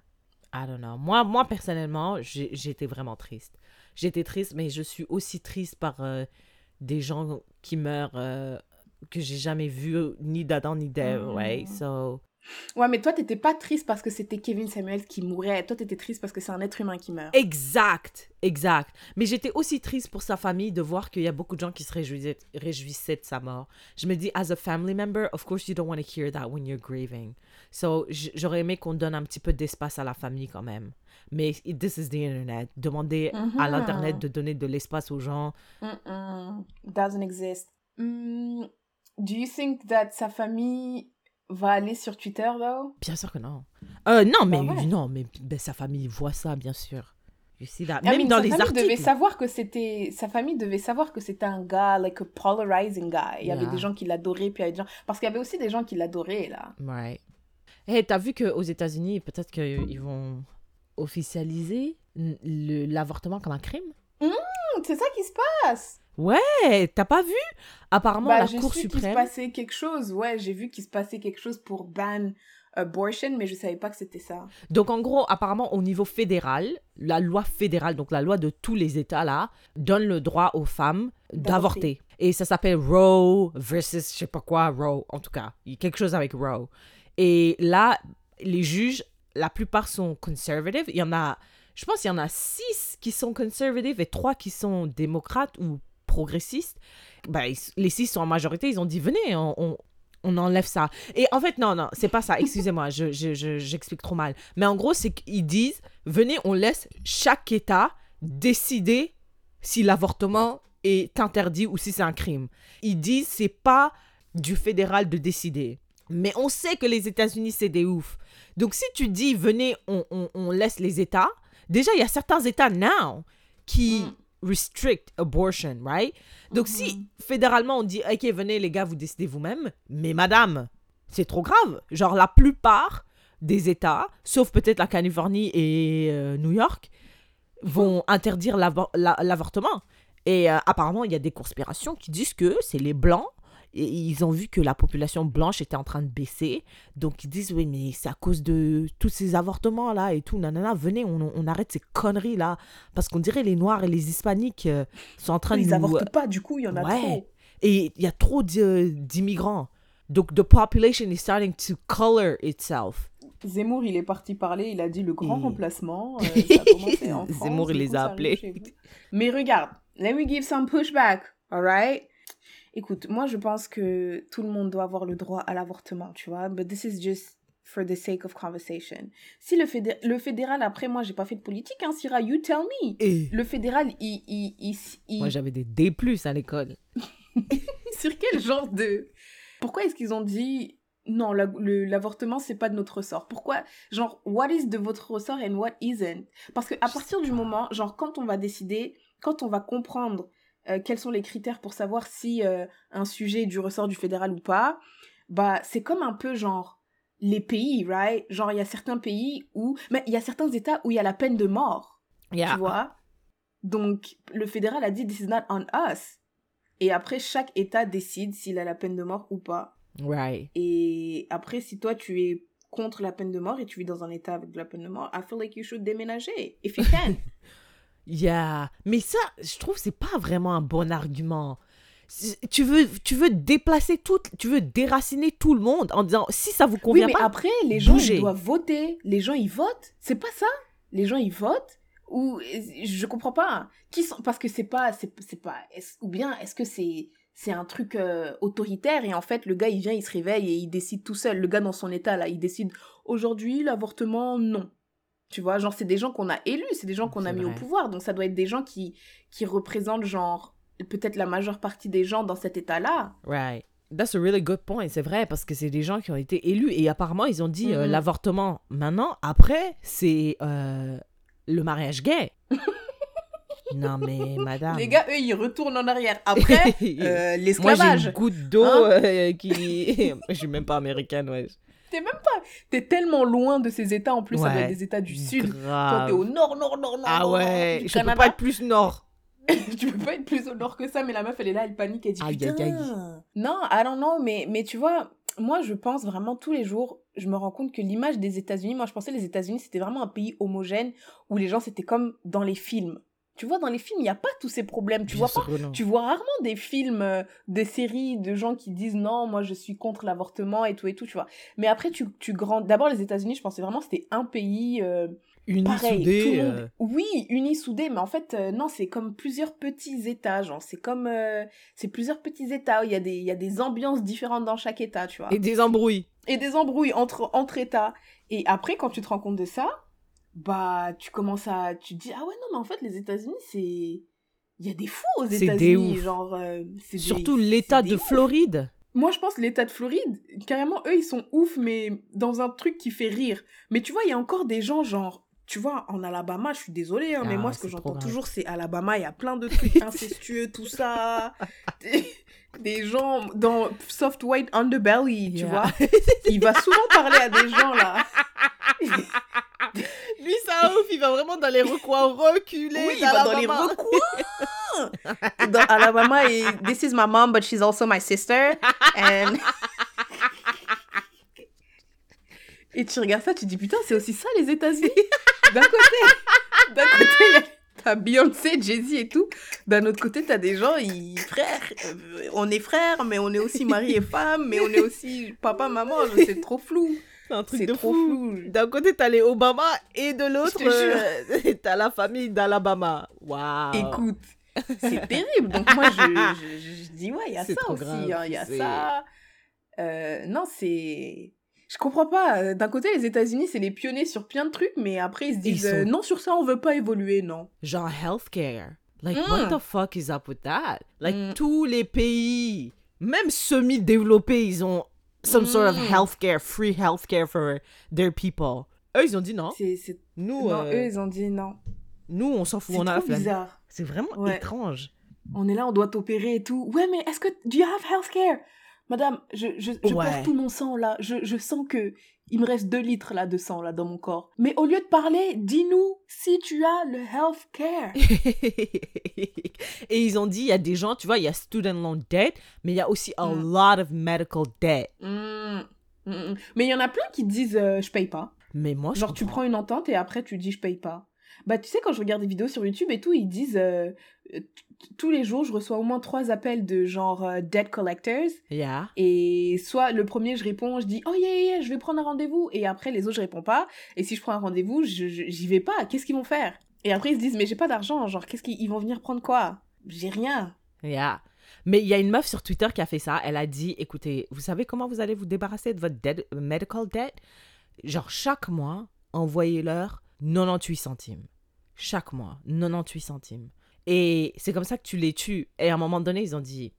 I don't know. Moi, moi personnellement, j'étais vraiment triste. J'étais triste, mais je suis aussi triste par euh, des gens qui meurent euh, que j'ai jamais vus, ni d'Adam ni d'Ève, Mm. right? So, Ouais, mais toi, t'étais pas triste parce que c'était Kevin Samuels qui mourait. Toi, t'étais triste parce que c'est un être humain qui meurt. Exact, exact. Mais j'étais aussi triste pour sa famille de voir qu'il y a beaucoup de gens qui se réjouissaient, réjouissaient de sa mort. Je me dis, as a family member, of course you don't want to hear that when you're grieving. So, j'aurais aimé qu'on donne un petit peu d'espace à la famille quand même. Mais this is the internet. Demander à Mhm. l'internet de donner de l'espace aux gens. Doesn't exist. Mm, do you think that sa famille va aller sur Twitter, though? Bien sûr que non. Euh, non, mais Bah ouais. non, mais ben, sa famille voit ça, bien sûr. You see that. I Même mean, dans sa les famille devait articles. savoir que c'était sa famille devait savoir que c'était un gars like a polarizing guy. Il y avait des gens qui l'adoraient puis il y avait des gens parce qu'il y avait aussi des gens qui l'adoraient là. Ouais. Hey, t'as vu qu'aux États-Unis, peut-être qu'ils vont officialiser l'avortement comme un crime? Hmm, c'est ça qui se passe. Ouais, t'as pas vu? Apparemment, Bah, la Cour su qu'il se suprême. passait quelque chose. Ouais, j'ai vu qu'il se passait quelque chose pour ban abortion, mais je savais pas que c'était ça. Donc, en gros, apparemment, au niveau fédéral, la loi fédérale, donc la loi de tous les États, là, donne le droit aux femmes d'avorter. Et ça s'appelle Roe versus je sais pas quoi, Roe, en tout cas. Il y a quelque chose avec Roe. Et là, les juges, la plupart sont conservative. Il y en a, je pense qu'il y en a six qui sont conservative et trois qui sont démocrates ou progressistes. Ben, les six sont en majorité. Ils ont dit, venez, on, enlève ça. Et en fait, non, non, c'est pas ça. Excusez-moi, je, je, je- j'explique trop mal. Mais en gros, c'est qu'ils disent, venez, on laisse chaque État décider si l'avortement est interdit ou si c'est un crime. Ils disent, c'est pas du fédéral de décider. Mais on sait que les États-Unis, c'est des oufs. Donc, si tu dis, venez, on laisse les États, déjà, il y a certains États now qui Mm. Restrict abortion, right? Donc, si fédéralement, on dit, OK, venez, les gars, vous décidez vous-même, mais madame, c'est trop grave. Genre, la plupart des États, sauf peut-être la Californie et euh, New York, vont interdire l'avor- la- l'avortement. Et euh, apparemment, il y a des conspirations qui disent que c'est les Blancs. Et ils ont vu que la population blanche était en train de baisser. Donc ils disent, oui, mais c'est à cause de tous ces avortements-là et tout. Nanana, venez, on, on arrête ces conneries-là. Parce qu'on dirait les Noirs et les Hispaniques euh, sont en train de Ils nous... avortent pas, du coup, il y en a Ouais. trop. Et il y a trop d'i- d'immigrants. Donc, the population is starting to color itself. Zemmour, il est parti parler, il a dit le grand remplacement. euh, <laughs> ça a commencé en France, Zemmour, il les a appelés. Mais regarde, let me give some pushback, alright? Écoute, moi je pense que tout le monde doit avoir le droit à l'avortement, tu vois, but this is just for the sake of conversation. Si le, fédé- le fédéral, après moi j'ai pas fait de politique, hein, Syrah, you tell me. Et Le fédéral, il... il, il, il- moi, j'avais des D+, à l'école. <laughs> sur quel genre de... Pourquoi est-ce qu'ils ont dit non, la- l'avortement c'est pas de notre ressort? Pourquoi Genre, what is de votre ressort and what isn't? Parce que à partir du moment, genre quand on va décider, quand on va comprendre euh, quels sont les critères pour savoir si euh, un sujet est du ressort du fédéral ou pas, bah c'est comme un peu genre les pays, right? Genre il y a certains pays où, mais il y a certains États où il y a la peine de mort Yeah. tu vois? Donc, le fédéral a dit, this is not on us. Et après, chaque État décide s'il a la peine de mort ou pas. Right. Et après, si toi, tu es contre la peine de mort et tu vis dans un État avec de la peine de mort, I feel like you should déménager, if you can. <laughs> Yeah. Mais ça, je trouve, c'est pas vraiment un bon argument. Tu veux, tu veux déplacer tout, tu veux déraciner tout le monde en disant si ça vous oui, convient mais pas. après, les gens, bougez. ils doivent voter. Les gens, ils votent. C'est pas ça Les gens, ils votent ou je comprends pas qui sont parce que c'est pas c'est pas ou bien est-ce que c'est c'est un truc euh, autoritaire et en fait le gars il vient il se réveille et il décide tout seul le gars dans son état là il décide aujourd'hui l'avortement non tu vois genre c'est des gens qu'on a élus c'est des gens qu'on a mis au pouvoir donc ça doit être des gens qui qui représentent genre peut-être la majeure partie des gens dans cet état là Right. That's a really good point. C'est vrai parce que c'est des gens qui ont été élus et apparemment ils ont dit euh, Mhm. l'avortement maintenant. Après, c'est euh, le mariage gay. <laughs> non mais madame. les gars eux ils retournent en arrière après <laughs> euh, Moi j'ai l'esclavage une goutte d'eau Hein? qui. <laughs> je suis même pas américaine, ouais. T'es même pas. T'es tellement loin de ces États. En plus, ça doit Ouais. être des États du Sud. Toi, t'es au nord, nord, nord, nord. Ah ouais, je peux Canada. pas être plus nord. <laughs> tu peux pas être plus au nord que ça, mais la meuf, elle est là, elle panique, elle dit Aïe, putain. aïe, aïe. Non, I don't know, mais, mais tu vois, moi, je pense vraiment tous les jours, je me rends compte que l'image des États-Unis, moi, je pensais les États-Unis, c'était vraiment un pays homogène où les gens, c'était comme dans les films. Tu vois, dans les films, il n'y a pas tous ces problèmes. Tu vois pas tu vois rarement des films, euh, des séries de gens qui disent non, moi je suis contre l'avortement et tout et tout, tu vois. Mais après, tu, tu grands. D'abord, les États-Unis, je pensais vraiment que c'était un pays euh, Unis pareil. soudés, tout le monde- euh, Oui, unis, soudés, mais en fait, euh, non, c'est comme plusieurs petits États, genre. C'est comme. c'est plusieurs petits États il y, a des- y a des ambiances différentes dans chaque État, tu vois. et des embrouilles. Et des embrouilles entre, entre États. Et après, quand tu te rends compte de ça, bah, tu commences à. Tu te dis, ah ouais, non, mais en fait, les États-Unis, c'est. Il y a des fous aux États-Unis, genre. euh, des- Surtout l'État de ouf. Floride. Moi, je pense l'État de Floride, carrément, eux, ils sont ouf, mais dans un truc qui fait rire. Mais tu vois, il y a encore des gens, genre. Tu vois, en Alabama, je suis désolée, hein, mais Ah, moi, ce que j'entends toujours, c'est Alabama, il y a plein de <laughs> trucs incestueux, tout ça. <laughs> Des, des gens dans soft white underbelly, tu Yeah. vois. <laughs> Il va souvent parler à des gens, là. Lui, ça ouf, il va vraiment dans les recoins reculés. Oui, il va dans les recoins. dans Alabama, et this is my mom, but she's also my sister. And... <laughs> et tu regardes ça, tu dis putain, c'est aussi ça les États-Unis. D'un côté, d'un côté, t'as Beyoncé, Jay-Z et tout. D'un autre côté, t'as des gens, ils frères. euh, on est frères, mais on est aussi mari et femme, mais on est aussi papa, maman. C'est trop flou. Un truc de trop fou. D'un côté, t'as les Obama et de l'autre, euh, <laughs> t'as la famille d'Alabama. Waouh. Écoute, c'est terrible. Donc moi, je, je, je- je dis, ouais, il y a ça aussi. hein, Il y a ça. Euh, non, c'est... Je comprends pas. Euh, D'un côté, les États-Unis, c'est les pionniers sur plein de trucs, mais après, ils se disent, Ils sont- euh, non, sur ça, on veut pas évoluer, non. Genre healthcare. Like, Mm. what the fuck is up with that? Like, Mm. tous les pays, même semi-développés, ils ont some sort of Mm. healthcare, free healthcare for their people. Eux, ils ont dit non. C'est, c'est... Nous, Non, euh, eux, ils ont dit non. nous on s'en fout, C'est on a la trop flemme. bizarre. C'est vraiment Ouais. étrange. On est là, on doit t'opérer et tout. Ouais, mais est-ce que... Do you have healthcare? Madame, je, je, je Ouais. perds tout mon sang, là. Je, je sens que... Il me reste 2 litres, là, de sang, là, dans mon corps. Mais au lieu de parler, dis-nous si tu as le healthcare. <laughs> Et ils ont dit, il y a des gens, tu vois, il y a student loan debt, mais il y a aussi a Mm. lot of medical debt. Mm, mm. Mais il y en a plein qui disent euh, je paye pas. Mais moi, je Genre tu prends une entente et après tu dis je paye pas. Bah tu sais quand je regarde des vidéos sur YouTube et tout, ils disent euh, tous les jours je reçois au moins trois appels de genre euh, debt collectors Yeah. et soit le premier je réponds, je dis oh yeah, yeah, yeah, je vais prendre un rendez-vous et après les autres je réponds pas et si je prends un rendez-vous, je- j'y vais pas, qu'est-ce qu'ils vont faire? Et après ils se disent mais j'ai pas d'argent, genre qu'est-ce qu'ils ils vont venir prendre quoi? J'ai rien. Yeah. Mais il y a une meuf sur Twitter qui a fait ça. Elle a dit, écoutez, vous savez comment vous allez vous débarrasser de votre debt- medical debt? Genre, chaque mois, envoyez-leur 98 centimes. Chaque mois, 98 centimes. Et c'est comme ça que tu les tues. Et à un moment donné, ils ont dit,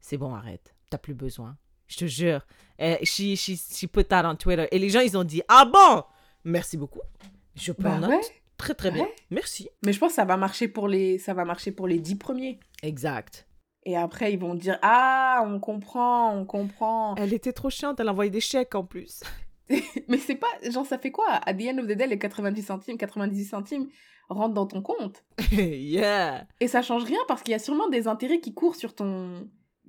c'est bon, arrête. T'as plus besoin. Je te jure. Et she, she, she put that on Twitter. Et les gens, ils ont dit, ah bon? Merci beaucoup. Je prends Bah note. ouais. Très, très bien. Merci. Mais je pense que ça va marcher pour les, ça va marcher pour les dix premiers. Exact. Et après, ils vont dire Ah, on comprend, on comprend. Elle était trop chiante. Elle a envoyé des chèques en plus. <laughs> Mais c'est pas. Genre, ça fait quoi? À the end of the day, les 90 centimes, 98 centimes rentrent dans ton compte. <laughs> yeah. Et ça change rien parce qu'il y a sûrement des intérêts qui courent sur ton.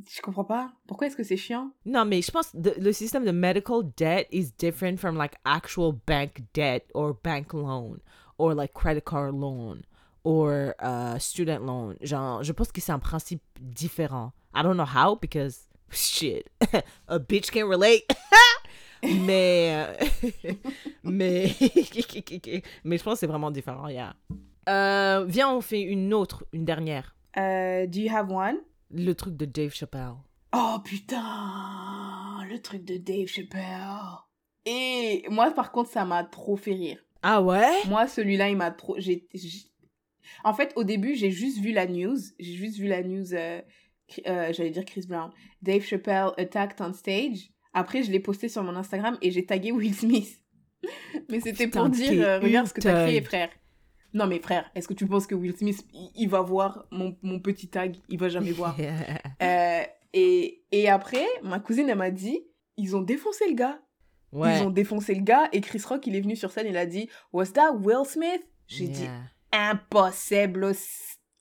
Je comprends pas. Pourquoi est-ce que c'est chiant? Non, mais je pense que le système de medical debt is different from like actual bank debt or bank loan or like credit card loan or uh, student loan. Genre, je pense que c'est un principe différent. I don't know how because <laughs> shit, a bitch can relate. Mais euh, <laughs> mais <laughs> mais je pense que c'est vraiment différent, yeah. Euh, viens, on fait une autre, une dernière. euh, Do you have one? Le truc de Dave Chappelle. Oh putain Le truc de Dave Chappelle. Et moi, par contre, ça m'a trop fait rire. Ah ouais? Moi, celui-là, il m'a trop. j'ai- j'ai- En fait, au début, j'ai juste vu la news. J'ai juste vu la news. euh, euh, J'allais dire Chris Brown. Dave Chappelle attacked on stage. Après, je l'ai posté sur mon Instagram et j'ai tagué Will Smith. <laughs> Mais c'était pour dire euh, regarde ce que t'as créé, frère. Non, mais frère, est-ce que tu penses que Will Smith, il, il va voir mon, mon petit tag? Il va jamais voir. <laughs> Euh, et, et après, ma cousine, elle m'a dit ils ont défoncé le gars. ouais. Ils ont défoncé le gars et Chris Rock, il est venu sur scène, il a dit Was that Will Smith? J'ai dit. Impossible,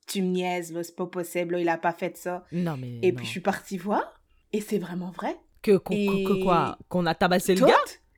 tu me niaises, c'est pas possible, là, il a pas fait ça. Non, mais. Et non. puis je suis partie voir et c'est vraiment vrai. Que, qu'on- que- que quoi Qu'on a tabassé le gars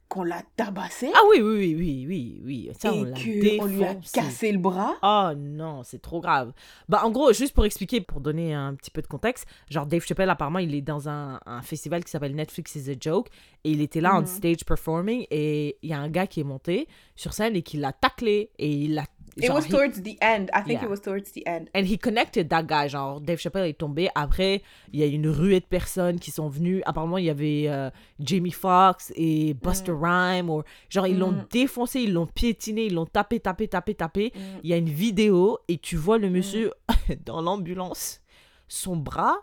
Qu'on l'a tabassé Ah oui, oui, oui, oui, oui, oui. Ça, on l'a qu'on lui a cassé le bras. Oh non, c'est trop grave. Bah en gros, juste pour expliquer, pour donner un petit peu de contexte, genre Dave Chappelle apparemment il est dans un, un festival qui s'appelle Netflix is a Joke et il était là on Mhm. stage performing et il y a un gars qui est monté sur scène et qui l'a taclé et il l'a... It genre, was he- towards the end. I think Yeah. it was towards the end. And he connected that guy. Genre, Dave Chappelle est tombé. Après, il y a une ruée de personnes qui sont venues. Apparemment, il y avait euh, Jamie Foxx et Buster Rhymes. Ou, genre, ils l'ont Mm. défoncé, ils l'ont piétiné, ils l'ont tapé, tapé, tapé, tapé. Mm. Il y a une vidéo et tu vois le monsieur <laughs> dans l'ambulance. Son bras,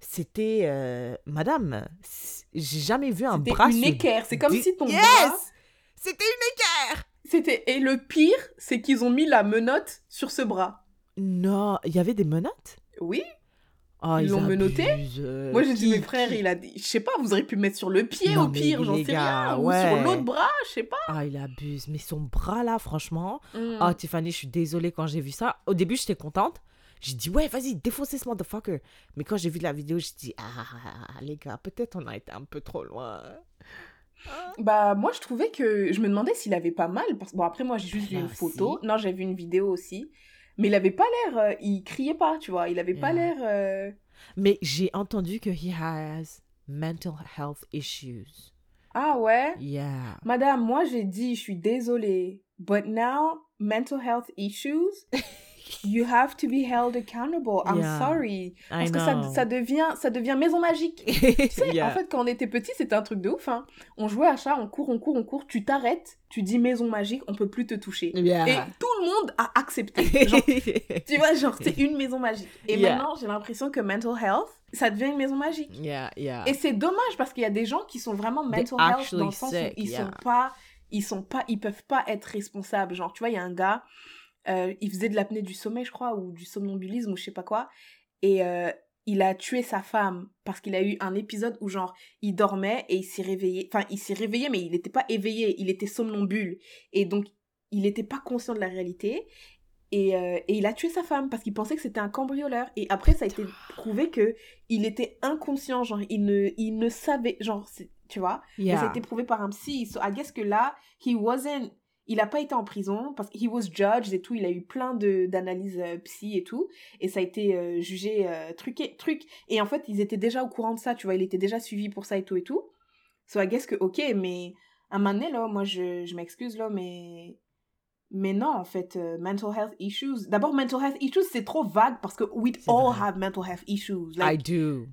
c'était... euh, Madame, j'ai jamais vu un C'était bras... une se équerre. C'est comme si ton Yes bras. C'était une équerre C'était. Et le pire, c'est qu'ils ont mis la menotte sur ce bras. Non, il y avait des menottes? Oui. Oh, Ils l'ont menotté Moi, j'ai dit, mes frères, il a dit. Je sais pas, vous auriez pu me mettre sur le pied Non, au pire, j'en sais rien. Ou sur l'autre bras, je sais pas. Ah, il abuse. Mais son bras là, franchement. Mm. Ah, Tiffany, je suis désolée quand j'ai vu ça. Au début, j'étais contente. J'ai dit, ouais, vas-y, défoncez ce motherfucker. Mais quand j'ai vu la vidéo, j'ai dit, ah, les gars, peut-être on a été un peu trop loin. Bah, moi, je trouvais que. Je me demandais s'il avait pas mal. Parce... Bon, après, moi, j'ai juste vu Là une photo. Non, j'ai vu une vidéo aussi. Mais il avait pas l'air. euh, Il criait pas, tu vois. Il avait pas l'air. euh, Mais j'ai entendu que he has mental health issues. Ah ouais? Yeah. Madame, moi, j'ai dit, je suis désolée. But now, mental health issues, <laughs> you have to be held accountable. I'm Yeah. sorry. Parce que ça, ça, devient, ça devient maison magique. <laughs> Tu sais, Yeah. en fait, quand on était petit, c'était un truc de ouf. Hein. On jouait à ça, on court, on court, on court. Tu t'arrêtes, tu dis maison magique, on peut plus te toucher. Yeah. Et tout le monde a accepté. <laughs> Genre, tu vois, genre, c'est une maison magique. Et maintenant, j'ai l'impression que mental health, ça devient une maison magique. yeah, yeah. Et c'est dommage parce qu'il y a des gens qui sont vraiment They're mental health dans le sens sick, où ils sont pas, ils sont pas, ils peuvent pas être responsables. Genre, tu vois, il y a un gars, euh, il faisait de l'apnée du sommeil, je crois, ou du somnambulisme, ou je sais pas quoi, et euh, il a tué sa femme parce qu'il a eu un épisode où genre il dormait et il s'est réveillé. Enfin, il s'est réveillé, mais il n'était pas éveillé, il était somnambule, et donc il n'était pas conscient de la réalité. Et, euh, et il a tué sa femme parce qu'il pensait que c'était un cambrioleur. Et après, ça a été prouvé que il était inconscient, genre il ne, il ne savait, genre, tu vois. Et ça a été prouvé par un psy. So I guess que là, he wasn't, il a pas été en prison parce qu'il was judged et tout. Il a eu plein d'analyses euh, psy et tout. Et ça a été euh, jugé euh, truqué, truc. Et en fait, ils étaient déjà au courant de ça, tu vois. Il était déjà suivi pour ça et tout et tout. So I guess que, ok, mais à un moment donné, là, moi, je, je m'excuse, là, mais Mais non, en fait, euh, mental health issues. D'abord, mental health issues, c'est trop vague parce que we all vrai. have mental health issues. I do.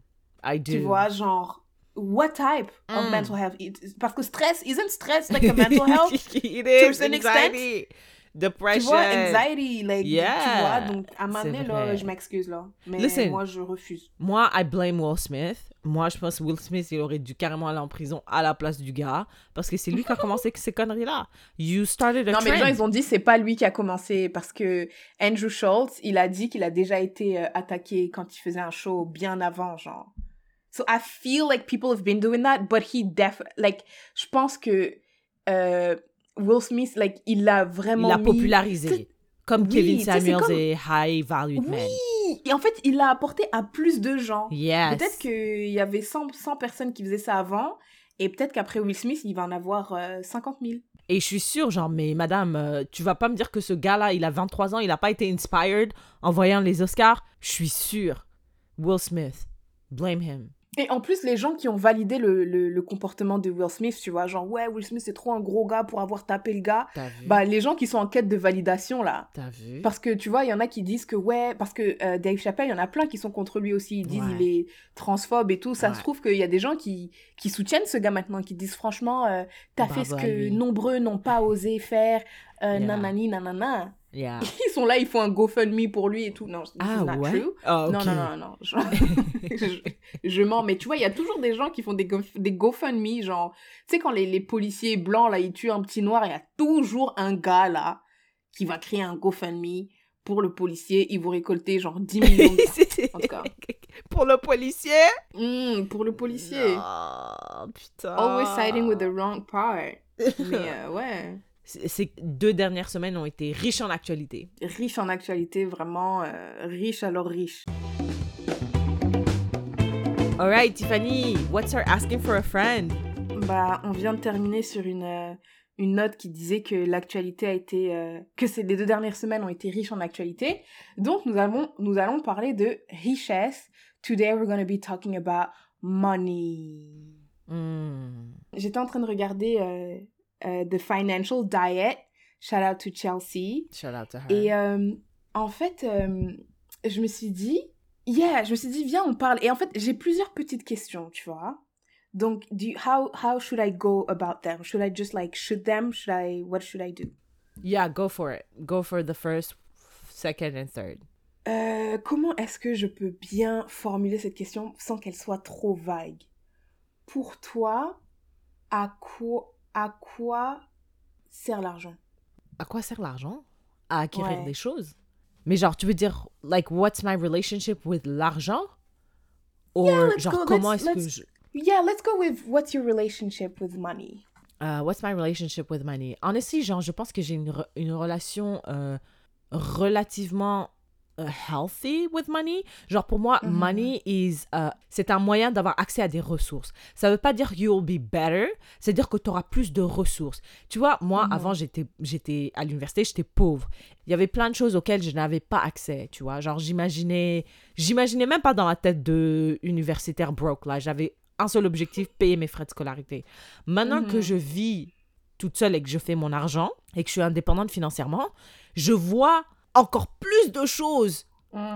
I do. tu vois, genre, what type of Mm. mental health? It- Parce que stress, isn't stress like a mental <laughs> health? It to is. certain extent. Anxiety. tu Depression. vois, anxiety, like, tu Yeah, vois, donc à un moment donné, là, je m'excuse, là. Mais Listen. moi, je refuse. Moi, I blame Will Smith. Moi, je pense que Will Smith, il aurait dû carrément aller en prison à la place du gars. Parce que c'est lui qui a commencé ces conneries-là. You started a Non, mais les gens, ils ont dit c'est pas lui qui a commencé parce que Andrew Schultz, il a dit qu'il a déjà été euh, attaqué quand il faisait un show bien avant, genre. So I feel like people have been doing that, but he def like je pense que euh, Will Smith, like il l'a Il vraiment l'a mis- popularisé. Comme Oui, Kevin Samuels comme- et High Valued Men. Oui, et en fait, il l'a apporté à plus de gens. Yes. Peut-être qu'il y avait 100, 100 personnes qui faisaient ça avant, et peut-être qu'après Will Smith, il va en avoir euh, 50 000. Et je suis sûre, genre, mais madame, euh, tu vas pas me dire que ce gars-là, il a 23 ans, il a pas été inspired en voyant les Oscars? Je suis sûre. Will Smith. Blame him. Et en plus, les gens qui ont validé le, le, le comportement de Will Smith, tu vois, genre, ouais, Will Smith, c'est trop un gros gars pour avoir tapé le gars. Vu? Bah, les gens qui sont en quête de validation, là. T'as vu? Parce que, tu vois, il y en a qui disent que, ouais, parce que euh, Dave Chappelle, il y en a plein qui sont contre lui aussi. Ils disent Ouais. il est transphobe et tout. Ça Ouais. se trouve qu'il y a des gens qui, qui soutiennent ce gars maintenant, qui disent, franchement, euh, t'as fait ce à que nombreux n'ont pas osé faire, euh, Yeah. nanani, nanana. Yeah. <laughs> Ils sont là, ils font un GoFundMe pour lui et tout. Non, Ah not ouais? true. Ah, Non, non, non, non. Je, <laughs> je, je mens, mais tu vois, il y a toujours des gens qui font des, go, des GoFundMe, genre, tu sais, quand les, les policiers blancs, là, ils tuent un petit noir, il y a toujours un gars, là, qui va créer un GoFundMe pour le policier. Ils vont récolter, genre, 10 millions de... <laughs> En tout cas. Pour le policier? Hmm, pour le policier. Oh, putain. Always siding with the wrong part. Mais euh, ouais, Ces deux dernières semaines ont été riches en actualité. riche en actualité, vraiment euh, riche alors riche. All right, Tiffany, what's her asking for a friend? Bah, on vient de terminer sur une, euh, une note qui disait que l'actualité a été, euh, que ces les deux dernières semaines ont été riches en actualité. Donc, nous allons, nous allons parler de richesse. Today, we're going to be talking about money. Hmm. J'étais en train de regarder euh, The Financial Diet. Shout out to Chelsea. Shout out to her. Et euh, en fait, euh, je me suis dit, yeah, je me suis dit, viens, on parle. Et en fait, j'ai plusieurs petites questions, tu vois. Donc, do you- how, how should I go about them? Should I just like shoot them? Should I, what should I do? Yeah, go for it. Go for the first, second, and third. Euh, comment est-ce que je peux bien formuler cette question sans qu'elle soit trop vague? Pour toi, à quoi, à quoi sert l'argent? À quoi sert l'argent? À acquérir Ouais. des choses. Mais genre, tu veux dire, like, what's my relationship with l'argent? Ou genre, go, comment est-ce que je... Yeah, let's go with what's your relationship with money? Uh, what's my relationship with money? Honestly, genre, je pense que j'ai une, re- une relation euh, relativement euh, healthy with money. Genre, pour moi, Mhm. money is... euh, c'est un moyen d'avoir accès à des ressources. Ça veut pas dire you'll be better, c'est dire que tu auras plus de ressources. Tu vois, moi, Mhm. avant, j'étais, j'étais à l'université, j'étais pauvre. Il y avait plein de choses auxquelles je n'avais pas accès, tu vois. Genre, j'imaginais... J'imaginais même pas dans la tête de universitaire broke, là. J'avais un seul objectif, payer mes frais de scolarité. Maintenant que Mhm. je vis toute seule et que je fais mon argent et que je suis indépendante financièrement, je vois encore plus de choses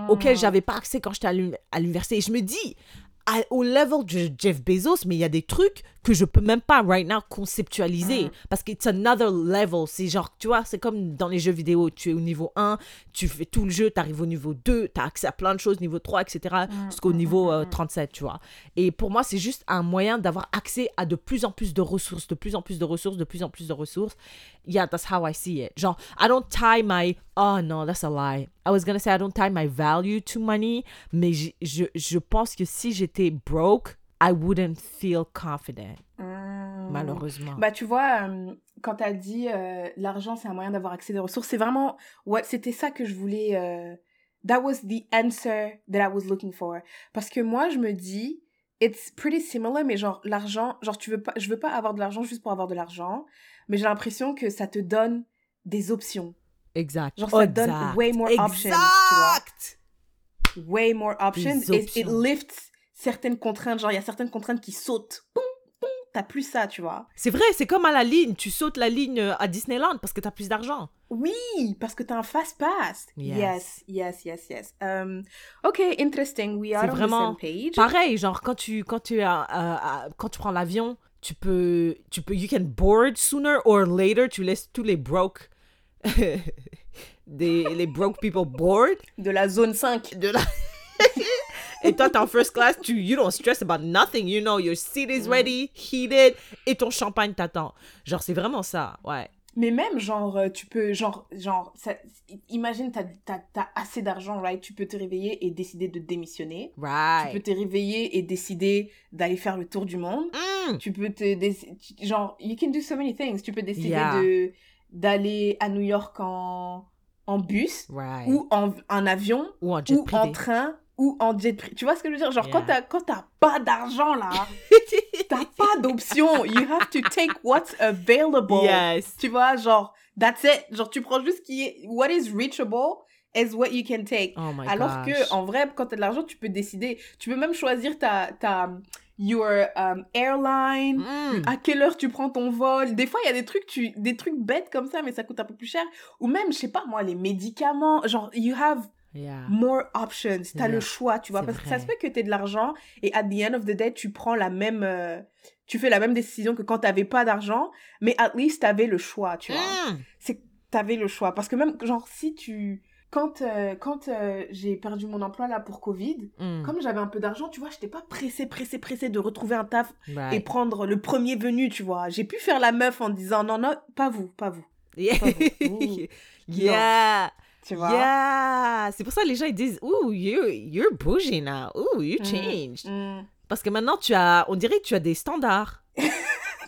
auxquelles j'avais pas accès quand j'étais à l'université. Et je me dis, à- au level de Jeff Bezos, mais il y a des trucs que je peux même pas right now conceptualiser Mhm. parce que it's another level. C'est genre, tu vois, c'est comme dans les jeux vidéo, tu es au niveau 1, tu fais tout le jeu, tu arrives au niveau 2, tu as accès à plein de choses, niveau 3, etc., jusqu'au niveau euh, 37, tu vois. Et pour moi, c'est juste un moyen d'avoir accès à de plus en plus de ressources, de plus en plus de ressources, de plus en plus de ressources. Yeah, that's how I see it. Genre, I don't tie my... Oh no, that's a lie. I was gonna say I don't tie my value to money, mais je, je pense que si j'étais broke, I wouldn't feel confident, Mm. malheureusement. Bah, tu vois, euh, quand t'as dit euh, l'argent, c'est un moyen d'avoir accès des ressources, c'est vraiment. Ouais, c'était ça que je voulais. euh, that was the answer that I was looking for. Parce que moi, je me dis, it's pretty similar, mais genre, l'argent, genre, tu veux pas, je veux pas avoir de l'argent juste pour avoir de l'argent, mais j'ai l'impression que ça te donne des options. exact. Genre, ça donne Exact. way more options, tu vois. Exact. Way more options. It lifts certaines contraintes. Genre, il y a certaines contraintes qui sautent. Boum, boum, t'as plus ça, tu vois. C'est vrai, c'est comme à la ligne. Tu sautes la ligne euh, à Disneyland parce que t'as plus d'argent. Oui, parce que t'as un fast pass. Yes. Yes, yes, yes, yes. Um, ok, interesting. We are on vraiment the same page. Pareil, genre quand tu quand tu euh, quand tu prends l'avion, tu peux tu peux you can board sooner or later. Tu laisses tous les broke <laughs> des les broke people board De la zone 5. de la Et toi, t'es en first class, tu, you don't stress about nothing, you know, your seat is ready, heated, et ton champagne t'attend. Genre, c'est vraiment ça, ouais. Mais même, genre, euh, tu peux, genre, genre, ça, imagine, t'as, t'as, t'as assez d'argent, right? Tu peux te réveiller et décider de démissionner. Tu peux Right. te réveiller et décider d'aller faire le tour du monde. Mm. Tu peux te, genre, you can do so many things. Tu peux décider Yeah. de, d'aller à New York en, en bus, Right. ou en, en avion, Ou en jet ou en privé. train, ou en jet privé. Tu vois ce que je veux dire? Genre, Yeah. quand t'as, pas d'argent, là, <laughs> t'as pas d'option. You have to take what's available. yes. Tu vois, genre, that's it. Genre, tu prends juste ce qui est, what is reachable is what you can take. Oh my Alors gosh. que, en vrai, quand t'as de l'argent, tu peux décider. Tu peux même choisir ta, ta, your um, airline. Mm. À quelle heure tu prends ton vol Des fois, il y a des trucs, tu, des trucs bêtes comme ça, mais ça coûte un peu plus cher. Ou même, je sais pas moi, les médicaments. Genre, you have Yeah. more options. T'as Yeah, le choix, tu vois. Parce que ça se fait que t'aies de l'argent et at the end of the day, tu prends la même. euh, tu fais la même décision que quand t'avais pas d'argent, mais at least t'avais le choix, tu vois. Mm. C'est t'avais le choix. Parce que même, genre, si tu. Quand, euh, quand euh, j'ai perdu mon emploi là pour Covid, Mm. comme j'avais un peu d'argent, tu vois, j'étais pas pressée, pressée, pressée de retrouver un taf et prendre le premier venu, tu vois. J'ai pu faire la meuf en disant non, non, pas vous, pas vous. Yeah. Ouh. <laughs> yeah. Tu vois? Yeah. C'est pour ça que les gens ils disent, ooh, you, you're bougie now. Ooh, you Mm. changed. Mm. Parce que maintenant, tu as, on dirait que tu as des standards. <laughs>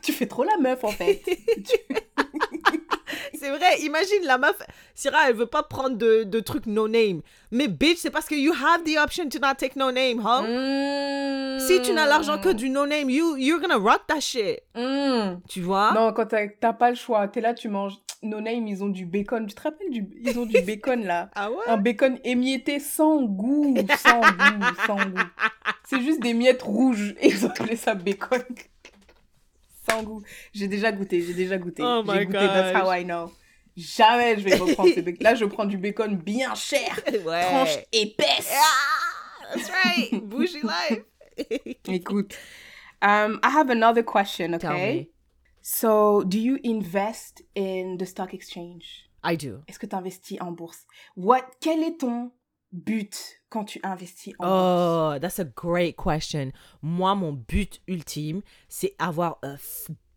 Tu fais trop la meuf en fait. Tu- <laughs> C'est vrai, imagine la meuf, Syrah, elle veut pas prendre de, de trucs no name. Mais bitch, c'est parce que you have the option to not take no name, huh? Mm. Si tu n'as l'argent que du no name, you, you're gonna rock that shit. Mm. Tu vois? Non, quand t'as t'as pas le choix, t'es là, tu manges. No Name, ils ont du bacon. Tu te rappelles du... Ils ont du <laughs> bacon là? Ah ouais? Un bacon émietté sans goût. Sans goût, sans goût. <laughs> C'est juste des miettes rouges. Et ils ont appelé ça bacon. Sans goût. J'ai déjà goûté, j'ai déjà goûté. Oh j'ai my goûté, that's gosh. how I know. Jamais je vais reprendre ce <laughs> bacon. Là, je prends du bacon bien cher. <laughs> Ouais. Tranche épaisse. Ah, that's right. Bougie life. <laughs> Écoute. Um, I have another question, okay? So, do you invest in the stock exchange? I do. Est-ce que tu investis en bourse? What, quel est ton but tu investis en? Oh, that's a great question. Moi, mon but ultime, c'est avoir a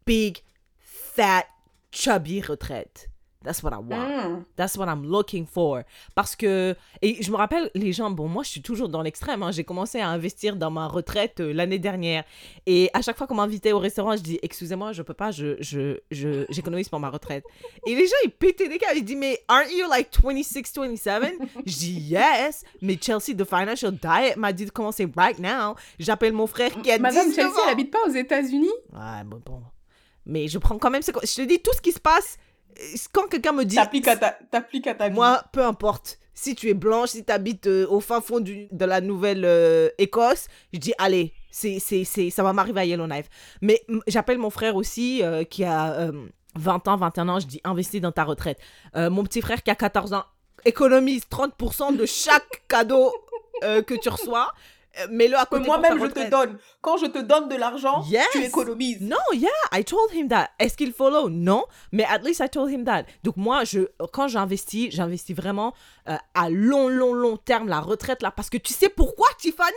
big, fat, chubby retraite. That's what I want. Mm. That's what I'm looking for. Parce que, et je me rappelle, les gens, bon, moi, je suis toujours dans l'extrême. hein. J'ai commencé à investir dans ma retraite euh, l'année dernière. Et à chaque fois qu'on m'invitait au restaurant, je dis, excusez-moi, je peux pas, je, je, je, j'économise pour ma retraite. Et les gens, ils pétaient des câbles. Ils disent, mais aren't you like 26, 27? Je dis, yes. Mais Chelsea, The Financial Diet m'a dit de commencer right now. J'appelle mon frère qui a Madame 19 Chelsea, ans. elle habite pas aux États-Unis? Ouais, bon, bon. Mais je prends quand même... ce Je te dis, tout ce qui se passe, quand quelqu'un me dit... T'appliques à ta, à ta vie. Moi, peu importe. Si tu es blanche, si tu habites au fin fond du- de la Nouvelle-Écosse, je dis, allez, c'est, c'est, c'est, ça va m'arriver à Yellowknife. Mais j'appelle mon frère aussi, euh, qui a euh, 20 ans, 21 ans, je dis, investis dans ta retraite. Euh, mon petit frère qui a 14 ans, économise 30% de chaque cadeau euh, que tu reçois. Euh, à côté pour ta moi-même, je te donne. Quand je te donne de l'argent, Yes. tu économises. Non, yeah, I told him that. Est-ce qu'il follow? Non, mais at least I told him that. Donc moi, je, quand j'investis, j'investis vraiment euh, à long, long, long terme la retraite là, parce que tu sais pourquoi, Tiffany?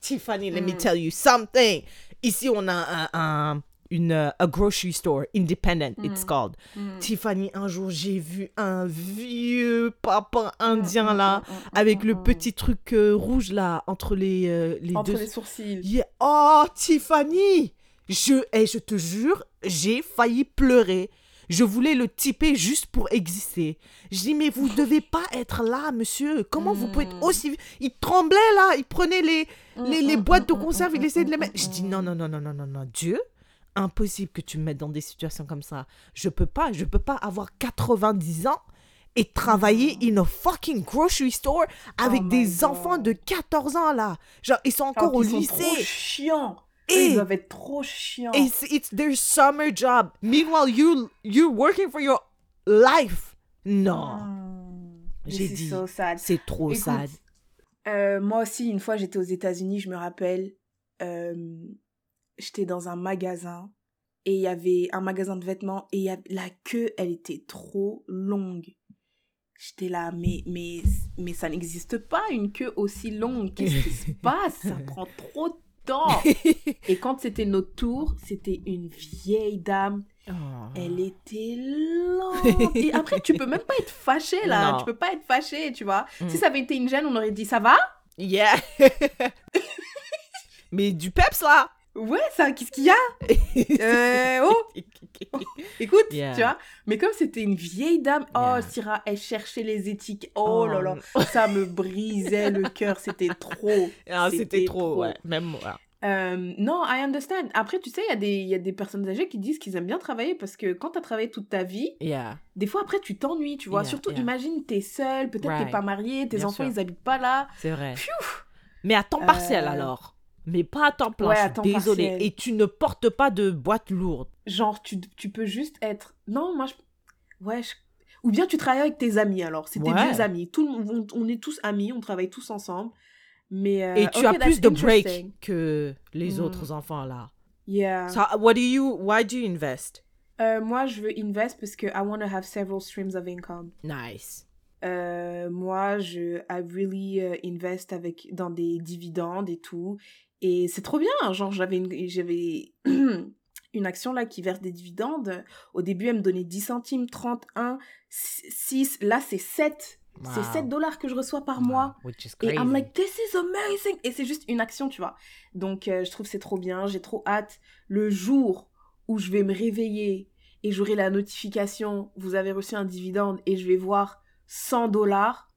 Tiffany, let me Mm. tell you something. Ici, on a un, un- une euh, a grocery store independent, it's called. Mm. Tiffany, un jour, j'ai vu un vieux papa indien Mm, là, mm, mm, avec mm, le mm. petit truc euh, rouge là entre les, euh, les Entre deux. les sourcils. Yeah. Oh, Tiffany! Je, et je te jure, j'ai failli pleurer. Je voulais le typer juste pour exister. Je dis, mais vous <laughs> devez pas être là, monsieur. Comment vous pouvez être Mm. aussi... Il tremblait là, il prenait les, les, les mm, boîtes de mm, conserve, mm, il essayait de les mm, mettre. mm, Je dis, mm. non, non, non, non, non, non, non, Dieu, impossible que tu me mettes dans des situations comme ça. Je peux pas, je peux pas avoir 90 ans et travailler in a fucking grocery store avec Oh des God. enfants de 14 ans là. Genre, ils sont encore au sont lycée. trop chiants. Ils Et, doivent être trop chiants. it's, it's their summer job. Meanwhile, you, you're working for your life. Non. Hmm. J'ai dit, so. C'est trop Écoute, sad. euh, moi aussi, une fois, j'étais aux États-Unis, je me rappelle. euh, j'étais dans un magasin et il y avait un magasin de vêtements et y la queue, elle était trop longue. J'étais là, mais, mais, mais ça n'existe pas une queue aussi longue. Qu'est-ce qui se <laughs> passe? Ça prend trop de temps. <laughs> Et quand c'était notre tour, c'était une vieille dame. Oh. Elle était lente. Et après, tu peux même pas être fâché là. Non. Tu peux pas être fâché, tu vois. Mm. Si ça avait été une jeune, on aurait dit ça va? Yeah. <laughs> Mais du peps là. Ouais, ça, qu'est-ce qu'il y a? Euh, Oh, <laughs> écoute, Yeah. tu vois. Mais comme c'était une vieille dame, oh, Yeah. Syrah, elle cherchait les étiquettes. Oh, là là, non. <laughs> ça me brisait le cœur. C'était trop. Ah, c'était trop, trop. ouais. Même moi. Euh, non, I understand. Après, tu sais, il y, a des- il y a des personnes âgées qui disent qu'ils aiment bien travailler parce que quand tu as travaillé toute ta vie, Yeah. des fois après tu t'ennuies, tu vois. Yeah, Surtout, yeah. imagine, t'es seule, peut-être Right. t'es pas mariée, tes Bien enfants sûr. ils habitent pas là. C'est vrai. Pfiou Mais à temps partiel Euh, alors. Mais pas à temps plein. Ouais, je à suis temps désolée. partiel. Et tu ne portes pas de boîte lourde. Genre, tu, tu peux juste être. Non, moi je. Ouais, je- Ou bien tu travailles avec tes amis alors. C'est tes Ouais. vieux amis. Tout le monde, on, on est tous amis, on travaille tous ensemble. Mais. euh, Et tu as plus de break que les Mm. autres enfants là. Yeah. So, what do you, why do you invest? Euh, moi, je veux invest parce que I want to have several streams of income. Nice. Euh, moi, je I really invest avec dans des dividendes et tout. Et c'est trop bien. Genre, j'avais une, j'avais <clears throat> une action là qui verse des dividendes. Au début, elle me donnait 10 centimes, 31, 6. Là, c'est 7. C'est Wow. 7 dollars que je reçois par Wow, mois. Which is Et. I'm like, this is amazing! Et c'est juste une action, tu vois. Donc, euh, je trouve que c'est trop bien. J'ai trop hâte. Le jour où je vais me réveiller et j'aurai la notification, vous avez reçu un dividende et je vais voir 100 dollars.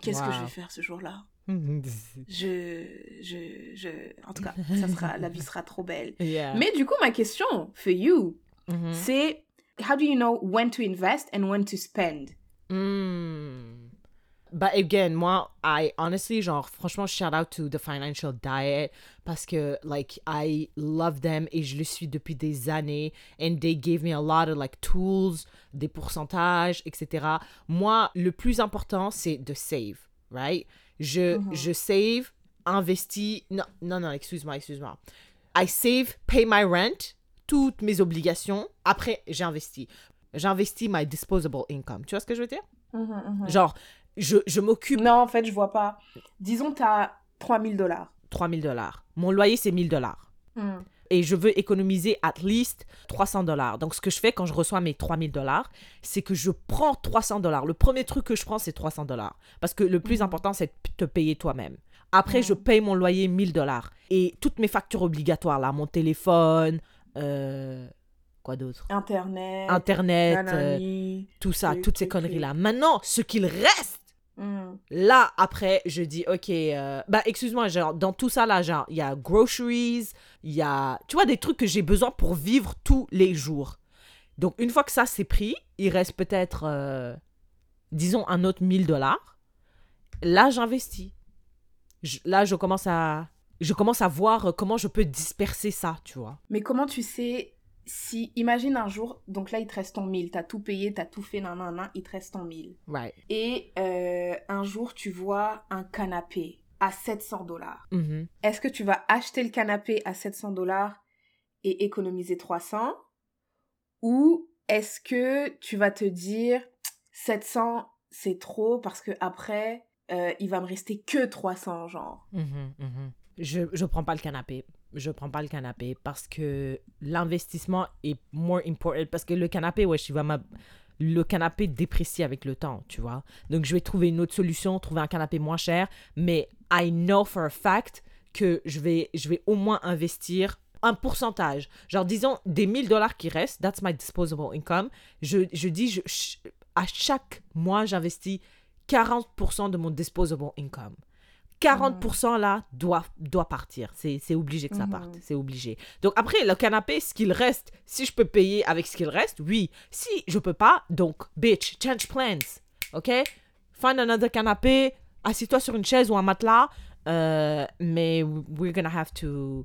Qu'est-ce que je vais faire ce jour-là? <laughs> Je, je, je, en tout cas, <laughs> ça sera, la vie sera trop belle. yeah. Mais du coup, ma question for you, Mhm. c'est how do you know when to invest and when to spend? Mm. But again, moi, I honestly, genre, franchement, shout out to the financial diet parce que, like, I love them et je le suis depuis des années. And they gave me a lot of, like, tools, des pourcentages, etc. Moi, le plus important, c'est de save, right? Je, Mhm. je save, investis. Non, non, non, excuse-moi, excuse-moi. I save, pay my rent, toutes mes obligations. Après, j'investis. J'investis my disposable income. Tu vois ce que je veux dire? Genre, je, je m'occupe Non, en fait, je vois pas. Disons, t'as 3000 dollars. 3000 dollars. Mon loyer, c'est 1000 dollars. Et je veux économiser at least 300 dollars. Donc, ce que je fais quand je reçois mes 3000 dollars, c'est que je prends 300 dollars. Le premier truc que je prends, c'est 300 dollars. Parce que le plus Mhm. important, c'est de te payer toi-même. Après, je paye mon loyer 1000 dollars. Et toutes mes factures obligatoires, là, mon téléphone, euh, quoi d'autre? Internet, Internet, euh, tout ça, toutes ces conneries-là. Maintenant, ce qu'il reste, Mm. Là, après, je dis, OK, euh, bah, excuse-moi, genre, dans tout ça, là, genre, il y a groceries, il y a, tu vois, des trucs que j'ai besoin pour vivre tous les jours. Donc, une fois que ça, c'est pris, il reste peut-être, euh, disons, un autre 1000 dollars. Là, j'investis. Là, je commence à, je commence à voir comment je peux disperser ça, tu vois. Mais comment tu sais si, imagine un jour, donc là, il te reste ton 1000, t'as tout payé, t'as tout fait, nan, nan, nan, il te reste ton 1000. Right. Et euh, un jour, tu vois un canapé à 700 dollars. Mhm. Est-ce que tu vas acheter le canapé à 700 dollars et économiser 300 Ou est-ce que tu vas te dire 700 c'est trop parce que après euh, il va me rester que 300 genre? Mhm. Je je prends pas le canapé. Je prends pas le canapé parce que l'investissement est more important parce que le canapé ouais, je ma le canapé déprécie avec le temps, tu vois. Donc je vais trouver une autre solution, trouver un canapé moins cher, mais I know for a fact que je vais je vais au moins investir un pourcentage. Genre disons des 1000 dollars qui restent, that's my disposable income. Je, je dis à chaque mois j'investis 40% de mon disposable income. 40% là doit, doit partir. C'est c'est obligé que ça Mhm. parte. C'est obligé. Donc après, le canapé, ce qu'il reste, si je peux payer avec ce qu'il reste, oui. Si je peux pas, donc, bitch, change plans. OK? Find another canapé. assis-toi sur une chaise ou un matelas, euh, mais we're gonna have to,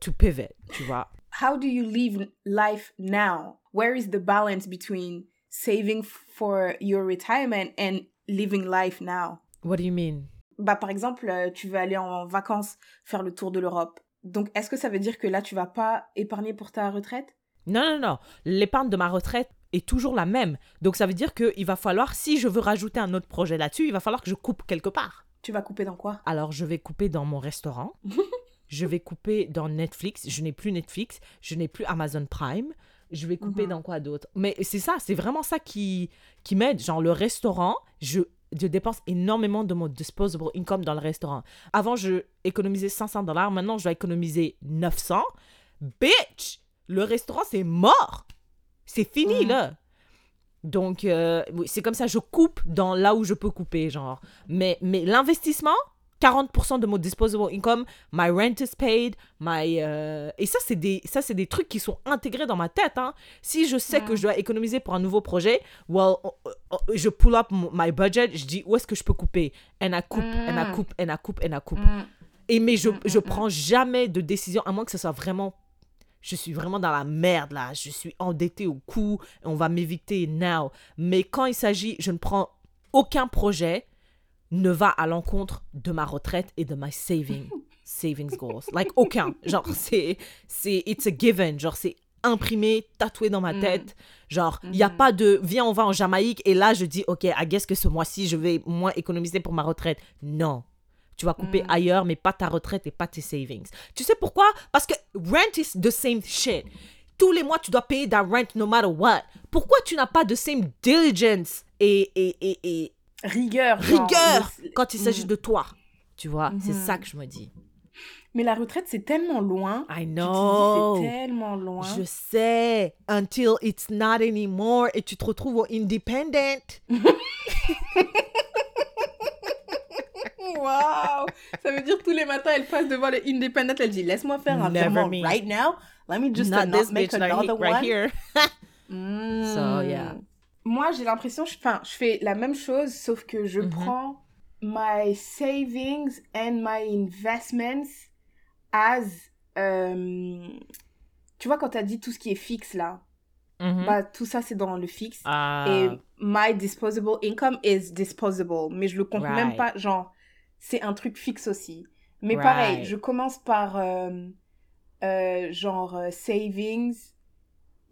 to pivot, tu vois. How do you live life now? Where is the balance between saving for your retirement and living life now? What do you mean? Bah, par exemple, euh, tu veux aller en vacances faire le tour de l'Europe. Donc, est-ce que ça veut dire que là, tu vas pas épargner pour ta retraite? Non, non, non. L'épargne de ma retraite est toujours la même. Donc, ça veut dire qu'il va falloir, si je veux rajouter un autre projet là-dessus, il va falloir que je coupe quelque part. Tu vas couper dans quoi? Alors, je vais couper dans mon restaurant. <laughs> je vais couper dans Netflix. Je n'ai plus Netflix. Je n'ai plus Amazon Prime. Je vais couper Mhm. dans quoi d'autre? Mais c'est ça, c'est vraiment ça qui, qui m'aide. Genre, le restaurant, je, je dépense énormément de mon disposable income dans le restaurant. Avant, je économisais 500 dollars. Maintenant, je dois économiser 900. Bitch! Le restaurant, c'est mort! C'est fini, là! Donc, euh, c'est comme ça, je coupe dans là où je peux couper, genre. Mais, mais l'investissement, 40% de mon disposable income, my rent is paid, my... euh, Et ça, c'est des, ça, des trucs qui sont intégrés dans ma tête, hein. Si je sais que Mm. je dois économiser pour un nouveau projet, well, je pull up my budget, je dis où est-ce que je peux couper? Et I coupe, and I Mm. coupe, and I coupe, and I coupe. Mm. Et mais je, Mm, je mm, prends jamais de décision, à moins que ce soit vraiment. Je suis vraiment dans la merde là. Je suis endettée au cou. Et on va m'éviter now. Mais quand il s'agit, je ne prends aucun projet ne va à l'encontre de ma retraite et de my saving <laughs> savings goals. Like aucun. Genre c'est c'est it's a given. Genre c'est imprimé, tatoué dans ma Mm. tête. Genre il y a Mhm. pas de viens on va en Jamaïque et là je dis OK, I guess que ce mois-ci je vais moins économiser pour ma retraite. Non. Tu vas couper Mm. ailleurs, mais pas ta retraite et pas tes savings. Tu sais pourquoi? Parce que rent is the same shit. Tous les mois, tu dois payer ta rent no matter what. Pourquoi tu n'as pas de same diligence et, et, et, et Rigueur. genre, rigueur quand il s'agit Mm. de toi? Tu vois, c'est Mhm. ça que je me dis. Mais la retraite, c'est tellement loin. I know. C'est tellement loin. Je sais. Until it's not anymore et tu te retrouves au independent. Waouh Ça veut dire tous les matins, elle passe devant le Independent, elle dit Laisse-moi faire un Never me. right now. Let me just not this make bitch right, another he- right one. here. <laughs> Mm. So, yeah. Moi, j'ai l'impression, enfin, je fais la même chose, sauf que je Mhm. prends my savings and my investments as. euh, tu vois, quand tu as dit tout ce qui est fixe là, Mhm. bah, tout ça c'est dans le fixe. Ah, Et my disposable income is disposable. Mais je le compte même pas, genre, c'est un truc fixe aussi. Mais Right. pareil, je commence par, euh, euh, genre, savings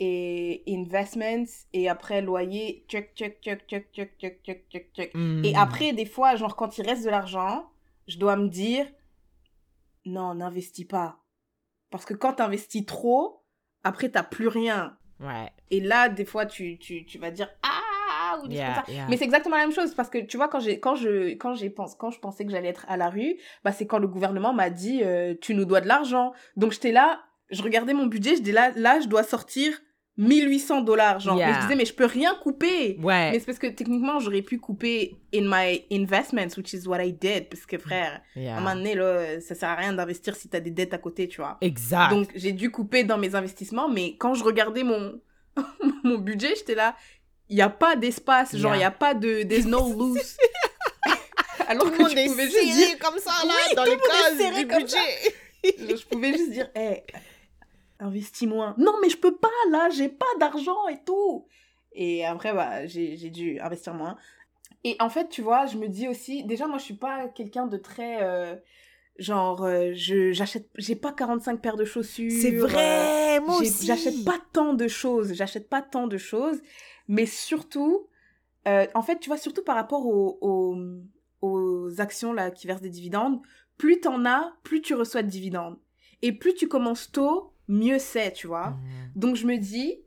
et investments. Et après, loyer, check, check, check, check, check, check, check, check, check. Et mm. après, des fois, genre, quand il reste de l'argent, je dois me dire, non, n'investis pas. Parce que quand t'investis trop, après, t'as plus rien. Ouais. Et là, des fois, tu, tu, tu vas dire Ah ou des Yeah, comme ça. yeah. Mais c'est exactement la même chose parce que tu vois, quand, j'ai, quand, je, quand, j'ai pense, quand je pensais que j'allais être à la rue, bah, c'est quand le gouvernement m'a dit euh, Tu nous dois de l'argent. Donc j'étais là, je regardais mon budget, je dis là, là, je dois sortir 1800 dollars. Genre, mais Yeah. je disais Mais je peux rien couper. Ouais. Mais c'est parce que techniquement, j'aurais pu couper in my investments, which is what I did. Parce que frère, Yeah. à un moment donné, là, ça sert à rien d'investir si t'as des dettes à côté, tu vois. Exact. Donc j'ai dû couper dans mes investissements, mais quand je regardais mon, <laughs> mon budget, j'étais là, il n'y a pas d'espace, genre il Yeah. n'y a pas de... There's no loose. <laughs> Alors tout que est pouvais juste dire... comme ça, là, Oui, dans les cases du budget. Je, <laughs> je pouvais juste dire, hé, investis moins. Non, mais je peux pas, là, j'ai pas d'argent et tout. Et après, bah, j'ai dû investir moins. Et en fait, tu vois, je me dis aussi, déjà, moi, je suis pas quelqu'un de très... euh, genre, euh, je j'achète... J'ai pas 45 paires de chaussures. C'est euh, vrai, moi j'ai- aussi. J'achète pas tant de choses, j'achète pas tant de choses, mais surtout, euh, en fait, tu vois, surtout par rapport aux, aux, aux actions là qui versent des dividendes, plus t'en as, plus tu reçois de dividendes. Et plus tu commences tôt, mieux c'est, tu vois. Mhm. Donc je me dis,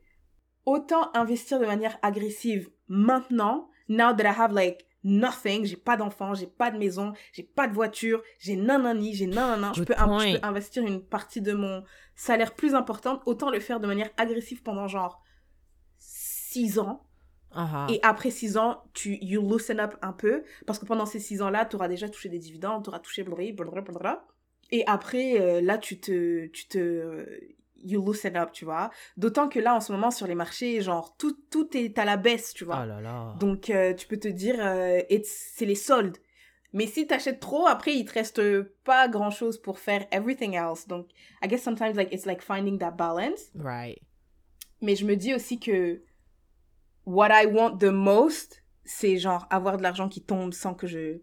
autant investir de manière agressive maintenant, now that I have like nothing, j'ai pas d'enfant, j'ai pas de maison, j'ai pas de voiture, j'ai nanani, j'ai nanana, je peux, je peux investir une partie de mon salaire plus importante, autant le faire de manière agressive pendant genre 6 ans. Ah, Et après 6 ans, tu you loosen up un peu, parce que pendant ces 6 ans-là, tu auras déjà touché des dividendes, tu auras touché blablabla, blablabla. Et après, euh, là, tu te, tu te, you loosen up, tu vois. D'autant que là, en ce moment, sur les marchés, genre, tout, tout est à la baisse, tu vois. Là là. Donc, euh, tu peux te dire, euh, it's- c'est les soldes. Mais si t'achètes trop, après, il te reste pas grand chose pour faire everything else. Donc, I guess sometimes, like, it's like finding that balance. Right. Mais je me dis aussi que what I want the most, c'est genre avoir de l'argent qui tombe sans que je,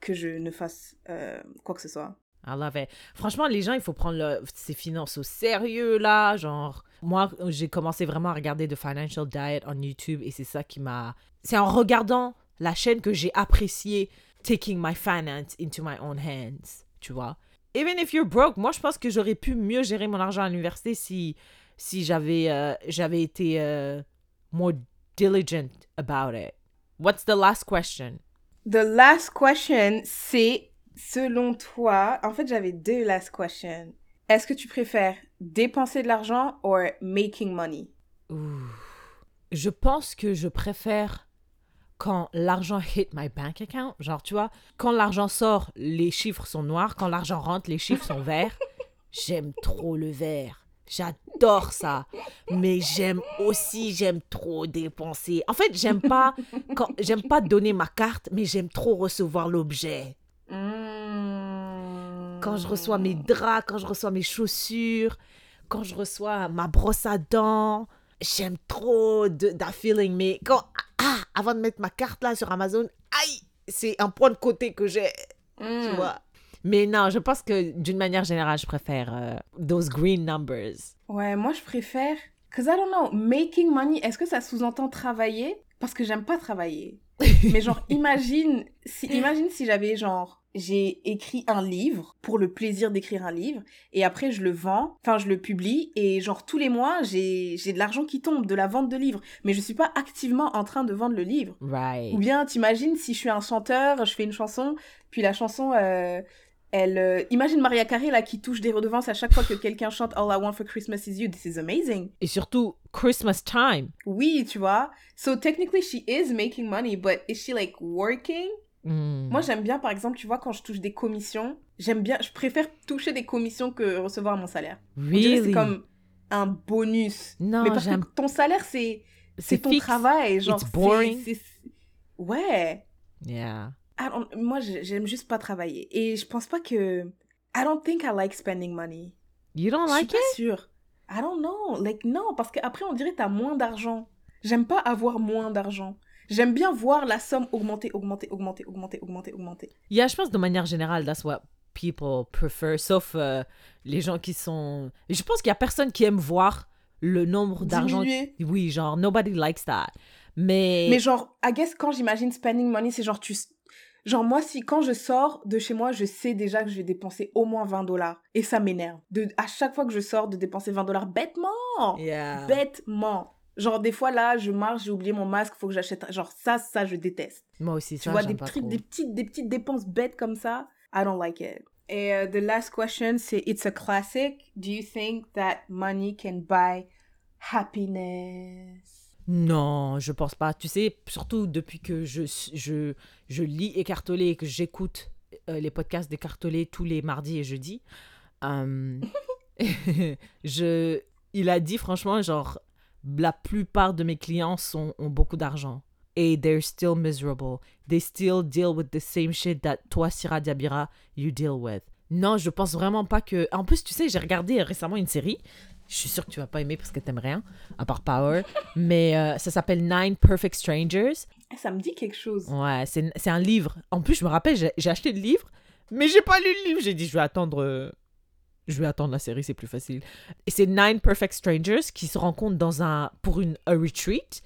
que je ne fasse euh, quoi que ce soit. I love it. Franchement, les gens, il faut prendre le- ses finances au sérieux, là. Genre, moi, j'ai commencé vraiment à regarder The Financial Diet on YouTube et c'est ça qui m'a. C'est en regardant la chaîne que j'ai apprécié taking my finance into my own hands. Tu vois? Even if you're broke, moi, je pense que j'aurais pu mieux gérer mon argent à l'université si, si j'avais euh, j'avais été euh, more diligent about it. What's the last question? The last question, c'est selon toi, en fait, j'avais deux last questions. Est-ce que tu préfères dépenser de l'argent ou making money? Je pense que je préfère quand l'argent hit my bank account. Genre, tu vois, quand l'argent sort, les chiffres sont noirs. Quand l'argent rentre, les chiffres sont verts. <laughs> J'aime trop le vert. J'adore ça. Mais j'aime aussi, j'aime trop dépenser. En fait, j'aime pas quand j'aime pas donner ma carte, mais j'aime trop recevoir l'objet. Hmm. Quand je reçois mes draps, quand je reçois mes chaussures, quand je reçois ma brosse à dents, j'aime trop de, that feeling. Mais quand, ah, avant de mettre ma carte là sur Amazon, aïe, c'est un point de côté que j'ai, tu Hmm. vois. Mais non, je pense que d'une manière générale, je préfère euh, those green numbers. Ouais, moi je préfère. Cause I don't know, making money, est-ce que ça sous-entend travailler? Parce que j'aime pas travailler. <laughs> Mais genre, imagine si, imagine si j'avais genre, j'ai écrit un livre pour le plaisir d'écrire un livre et après je le vends, enfin je le publie et genre tous les mois j'ai de l'argent qui tombe de la vente de livres, mais je suis pas activement en train de vendre le livre. Right. Ou bien t'imagines si je suis un chanteur, je fais une chanson, puis la chanson, euh, elle, euh, imagine Maria Carey là qui touche des redevances à chaque fois que quelqu'un chante All I Want for Christmas is You, this is amazing. Et surtout, Christmas time. Oui, tu vois. So technically she is making money, but is she like working? Hmm. Moi j'aime bien par exemple, tu vois, quand je touche des commissions, j'aime bien, je préfère toucher des commissions que recevoir mon salaire. Really? C'est comme un bonus. Non, Mais parce que ton salaire c'est c'est ton fixe. travail, genre It's c'est- boring. Ouais. Yeah. I don't- moi, j'ai- j'aime juste pas travailler. Et je pense pas que. I don't think I like spending money. You don't je suis like pas it? sûre. I don't know. Like, non, parce qu'après, on dirait que t'as moins d'argent. J'aime pas avoir moins d'argent. J'aime bien voir la somme augmenter, augmenter, augmenter, augmenter, augmenter, augmenter. Yeah, je pense de manière générale, that's what people prefer, sauf euh, les gens qui sont. Je pense qu'il y a personne qui aime voir le nombre d'argent. Oui, genre, nobody likes that. Mais. Mais genre, I guess quand j'imagine spending money, c'est genre, tu. Genre, moi, si quand je sors de chez moi, je sais déjà que je vais dépenser au moins 20 dollars. Et ça m'énerve. De, à chaque fois que je sors, de dépenser 20 dollars bêtement. Yeah. bêtement. Genre, des fois, là, je marche, j'ai oublié mon masque, faut que j'achète. Genre, ça, ça, je déteste. Moi aussi, Tu ça, vois, j'aime des pas trop. des petites, des petites dépenses bêtes comme ça. I don't like it. Et euh, the last question, c'est It's a classic. Do you think that money can buy happiness? Non, je pense pas. Tu sais, surtout depuis que je, je, je lis Écartolé et que j'écoute euh, les podcasts d'Écartolé tous les mardis et jeudis, euh, <laughs> je, il a dit franchement, genre, la plupart de mes clients sont, ont beaucoup d'argent. Et they're still miserable. They still deal with the same shit that toi, Sira Diabira, you deal with. Non, je pense vraiment pas que. En plus, tu sais, j'ai regardé récemment une série. Je suis sûre que tu vas pas aimer parce que t'aimes rien, à part Power. <laughs> Mais euh, ça s'appelle Nine Perfect Strangers. Ça me dit quelque chose. Ouais, c'est un livre. En plus, je me rappelle, j'ai j'ai acheté le livre, mais j'ai pas lu le livre. J'ai dit, je vais attendre. Je vais attendre la série, c'est plus facile. Et c'est Nine Perfect Strangers qui se rencontrent dans un, pour une a retreat.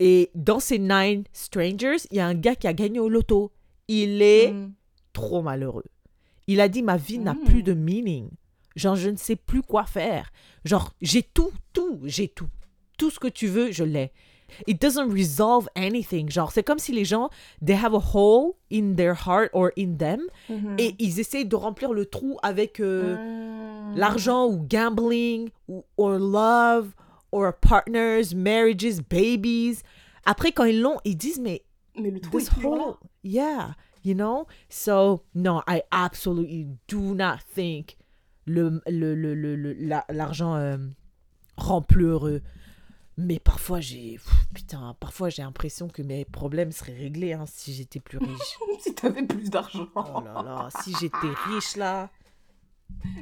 Et dans ces Nine Strangers, il y a un gars qui a gagné au loto. Il est Mm. trop malheureux. Il a dit ma vie n'a Mm. plus de meaning. Genre, je ne sais plus quoi faire. Genre, j'ai tout, tout, j'ai tout. Tout ce que tu veux, je l'ai. It doesn't resolve anything. Genre, c'est comme si les gens, they have a hole in their heart or in them Mhm. et ils essayent de remplir le trou avec euh, Mm. l'argent ou gambling ou or love or partners, marriages, babies. Après, quand ils l'ont, ils disent, mais Mais le trou this est là. yeah you know? So no i absolutely do not think le le le le- le- la- l'argent euh, rend plus heureux Mais parfois, j'ai. Putain, parfois, j'ai l'impression que mes problèmes seraient réglés hein, si j'étais plus riche. <laughs> si t'avais plus d'argent. Oh là là, si j'étais riche là.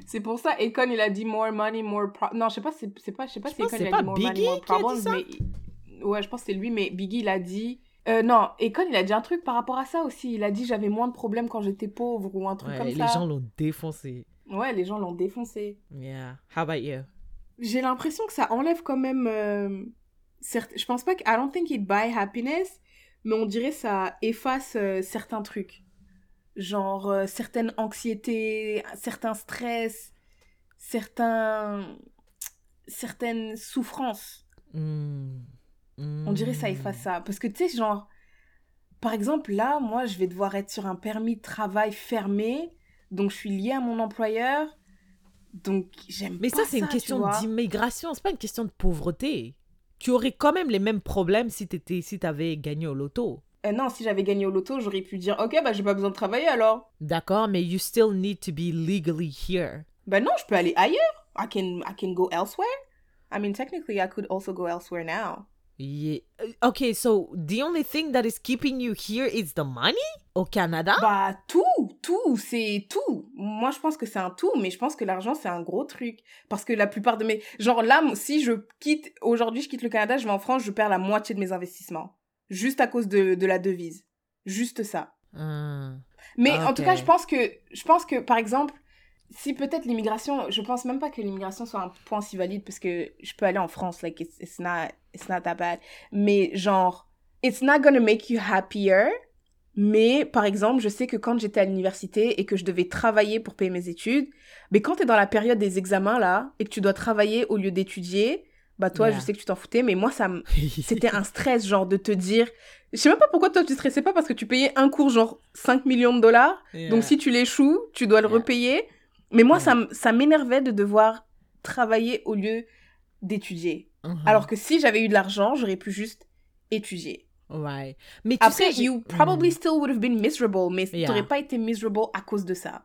C'est pour ça, Akon, il a dit more money, more pro- Non, je sais pas, c'est pas, je sais pas Je si que il a pas dit more money, more qui a dit problems, mais... Ouais, je pense que c'est lui, mais Biggie, il a dit... Euh, non, Akon, il a dit un truc par rapport à ça aussi. Il a dit j'avais moins de problèmes quand j'étais pauvre ou un truc Ouais, comme les ça. gens l'ont défoncé. Ouais, les gens l'ont défoncé. Yeah. How about you? J'ai l'impression que ça enlève quand même... Euh... certes- Je pense pas que... I don't think it buy happiness, mais on dirait ça efface euh, certains trucs. Genre euh, certaines anxiétés, certains stress, certains... certaines souffrances. Hmm. On dirait ça efface ça. Parce que tu sais, genre, par exemple, là, moi, je vais devoir être sur un permis de travail fermé. Donc, je suis liée à mon employeur. Donc, j'aime Mais pas ça, c'est une question d'immigration, c'est pas une question de pauvreté. Tu aurais quand même les mêmes problèmes si t'étais, si t'avais gagné au loto. Euh, non, si j'avais gagné au loto, j'aurais pu dire, ok, bah, j'ai pas besoin de travailler alors. D'accord, mais you still need to be legally here. Bah, non, je peux aller ailleurs. I can, I can go elsewhere. I mean, technically, I could also go elsewhere now. Yeah. Uh, Okay, so the only thing that is keeping you here is the money? Au Canada? Bah, tout, tout, c'est tout. Moi, je pense que c'est un tout, mais je pense que l'argent, c'est un gros truc. Parce que la plupart de mes... Genre là, si je quitte... Aujourd'hui, je quitte le Canada, je vais en France, je perds la moitié de mes investissements. Juste à cause de, de la devise. Juste ça. Ah. Mais en tout cas, je pense que... Je pense que, par exemple, si peut-être l'immigration... Je pense même pas que l'immigration soit un point si valide, parce que je peux aller en France, like, it's, it's not, it's not that bad. Mais genre, it's not gonna make you happier... Mais, par exemple, je sais que quand j'étais à l'université et que je devais travailler pour payer mes études, mais quand tu es dans la période des examens, là, et que tu dois travailler au lieu d'étudier, bah toi, Yeah. je sais que tu t'en foutais, mais moi, ça <laughs> c'était un stress, genre, de te dire... Je sais même pas pourquoi toi, tu stressais pas, parce que tu payais un cours, genre, 5 millions de dollars. Yeah. Donc, si tu l'échoues, tu dois le Yeah. repayer. Mais moi, ça, m'énervait de devoir travailler au lieu d'étudier. Mhm. Alors que si j'avais eu de l'argent, j'aurais pu juste étudier. Ouais. Mais tu Après, sais, you probably Mhm. still would have been miserable, mais Yeah. t'aurais pas été miserable à cause de ça.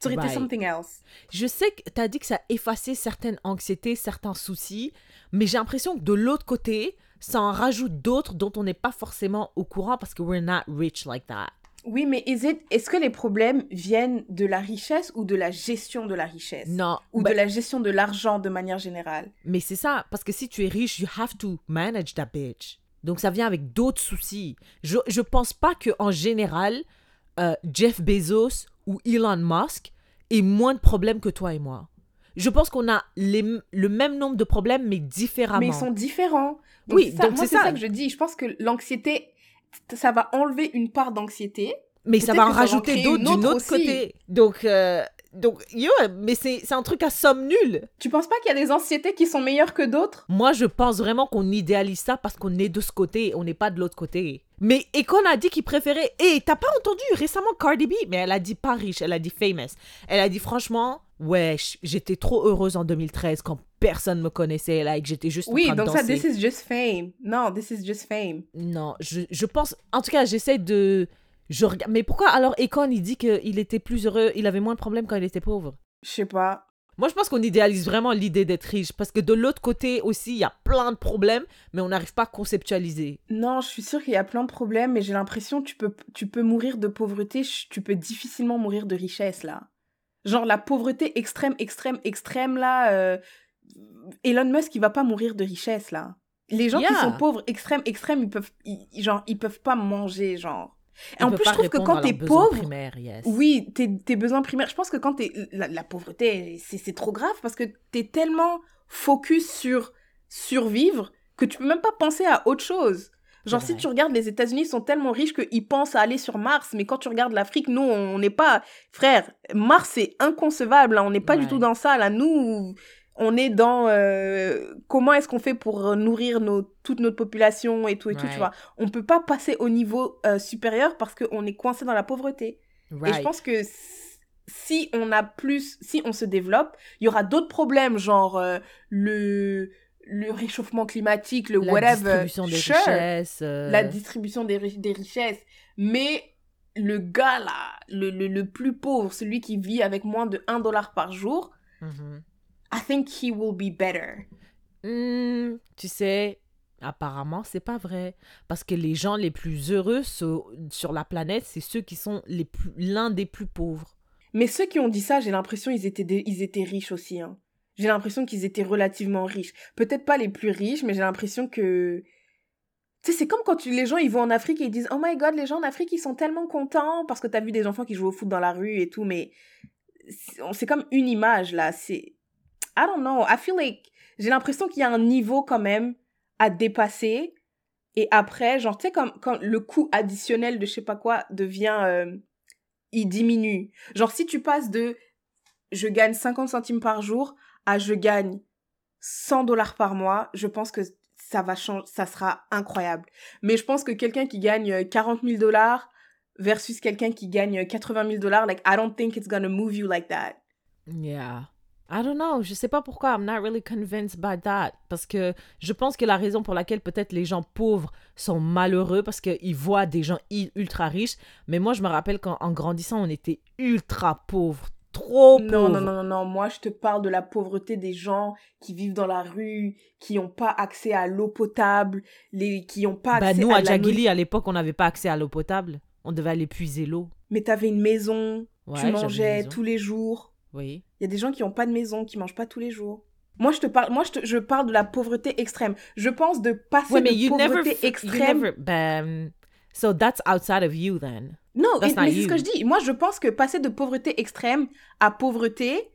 Ça aurait été Right. something else. Je sais que tu as dit que ça effaçait certaines anxiétés, certains soucis, mais j'ai l'impression que de l'autre côté, ça en rajoute d'autres dont on n'est pas forcément au courant parce que we're not rich like that. Oui, mais est-ce que les problèmes viennent de la richesse ou de la gestion de la richesse? Non, Ou de la gestion de l'argent de manière générale? Mais c'est ça, parce que si tu es riche, you have to manage that bitch. Donc ça vient avec d'autres soucis. Je, je pense pas que en général, euh, Jeff Bezos ou Elon Musk aient moins de problèmes que toi et moi. Je pense qu'on a les, le même nombre de problèmes, mais différemment. Mais ils sont différents. Oui, ça, donc c'est c'est ça. ça. que je dis. Je pense que l'anxiété, ça va enlever une part d'anxiété. Mais ça va en rajouter d'autres d'un autre côté. Donc, euh, donc yo, mais c'est un truc à somme nulle. Tu penses pas qu'il y a des anxiétés qui sont meilleures que d'autres? Moi, je pense vraiment qu'on idéalise ça parce qu'on est de ce côté, on n'est pas de l'autre côté. Mais Econ a dit qu'il préférait. Et t'as pas entendu récemment Cardi B? Mais elle a dit pas riche, elle a dit famous. Elle a dit franchement, wesh, j'étais trop heureuse en 2013 quand personne me connaissait là et que j'étais juste en Oui, train de donc ça, danser. this is just fame. Non, this is just fame. Non, je, je pense. En tout cas, j'essaie de. Je regarde. Mais pourquoi alors Econ il dit qu'il était plus heureux, il avait moins de problèmes quand il était pauvre? Je sais pas. Moi, je pense qu'on idéalise vraiment l'idée d'être riche parce que de l'autre côté aussi, il y a plein de problèmes, mais on n'arrive pas à conceptualiser. Non, je suis sûre qu'il y a plein de problèmes, mais j'ai l'impression que tu peux, tu peux mourir de pauvreté, tu peux difficilement mourir de richesse, là. Genre la pauvreté extrême, extrême, extrême, là. euh, Elon Musk, il va pas mourir de richesse, là. Les gens qui sont pauvres, extrêmes, extrêmes, ils peuvent, ils- genre, ils peuvent pas manger, genre. Et en plus, je trouve que quand t'es pauvre, primaires, yes. oui, tes, tes besoins primaires. Je pense que quand t'es. La, la pauvreté, c'est c'est trop grave parce que t'es tellement focus sur survivre que tu peux même pas penser à autre chose. Genre, si tu regardes, les États-Unis sont tellement riches qu'ils pensent à aller sur Mars, mais quand tu regardes l'Afrique, nous, on n'est pas. Frère, Mars, c'est inconcevable, là, on n'est pas du tout dans ça, là. Nous, on est dans. euh, comment est-ce qu'on fait pour nourrir nos, toute notre population et tout et tout, Ouais. tu vois. On peut pas passer au niveau euh, supérieur parce qu'on est coincé dans la pauvreté. Et je Right. pense que si on a plus, si on se développe, il y aura d'autres problèmes, genre euh, le, le réchauffement climatique, le La whatever. distribution des Sure, richesses. La distribution des, ri- des richesses. Mais le gars là, le, le, le plus pauvre, celui qui vit avec moins de 1 dollar par jour, mhm. I think he will be better. Hmm, tu sais, apparemment, c'est pas vrai. Parce que les gens les plus heureux sur, sur la planète, c'est ceux qui sont les plus- l'un des plus pauvres. Mais ceux qui ont dit ça, j'ai l'impression ils étaient, des- ils étaient riches aussi. Hein. J'ai l'impression qu'ils étaient relativement riches. Peut-être pas les plus riches, mais j'ai l'impression que... Tu sais, c'est comme quand tu, les gens ils vont en Afrique et ils disent « Oh my God, les gens en Afrique, ils sont tellement contents parce que t'as vu des enfants qui jouent au foot dans la rue et tout. » Mais c'est comme une image, là. C'est... I don't know. I feel like... J'ai l'impression qu'il y a un niveau quand même à dépasser. Et après, genre, tu sais, comme quand le coût additionnel de je sais pas quoi devient... euh, il diminue. Genre, si tu passes de je gagne 50 centimes par jour à je gagne 100 dollars par mois, je pense que ça va changer, ça sera incroyable. Mais je pense que quelqu'un qui gagne euh, 40 000 dollars versus quelqu'un qui gagne 80 000 dollars, like, I don't think it's gonna move you like that. Yeah. I don't know, je sais pas pourquoi, I'm not really convinced by that. Parce que je pense que la raison pour laquelle peut-être les gens pauvres sont malheureux, parce qu'ils voient des gens ultra riches. Mais moi, je me rappelle qu'en en grandissant, on était ultra pauvres. Trop pauvres. Non, non, non, non, non. Moi, je te parle de la pauvreté des gens qui vivent dans la rue, qui n'ont pas accès à l'eau potable, les, qui n'ont pas Bah, accès nous, à à la. Jagili, à l'époque, on n'avait pas accès à l'eau potable. On devait aller puiser l'eau. Mais t'avais une maison, Ouais, tu mangeais tous les jours. Oui. Il y a des gens qui n'ont pas de maison, qui mangent pas tous les jours. Moi, je te parle, moi, je, te- je parle de la pauvreté extrême. Je pense de passer Ouais, mais de never, pauvreté you extrême. never, ben, so that's outside of you then. Non, et- mais c'est ce you. que je dis. Moi, je pense que passer de pauvreté extrême à pauvreté,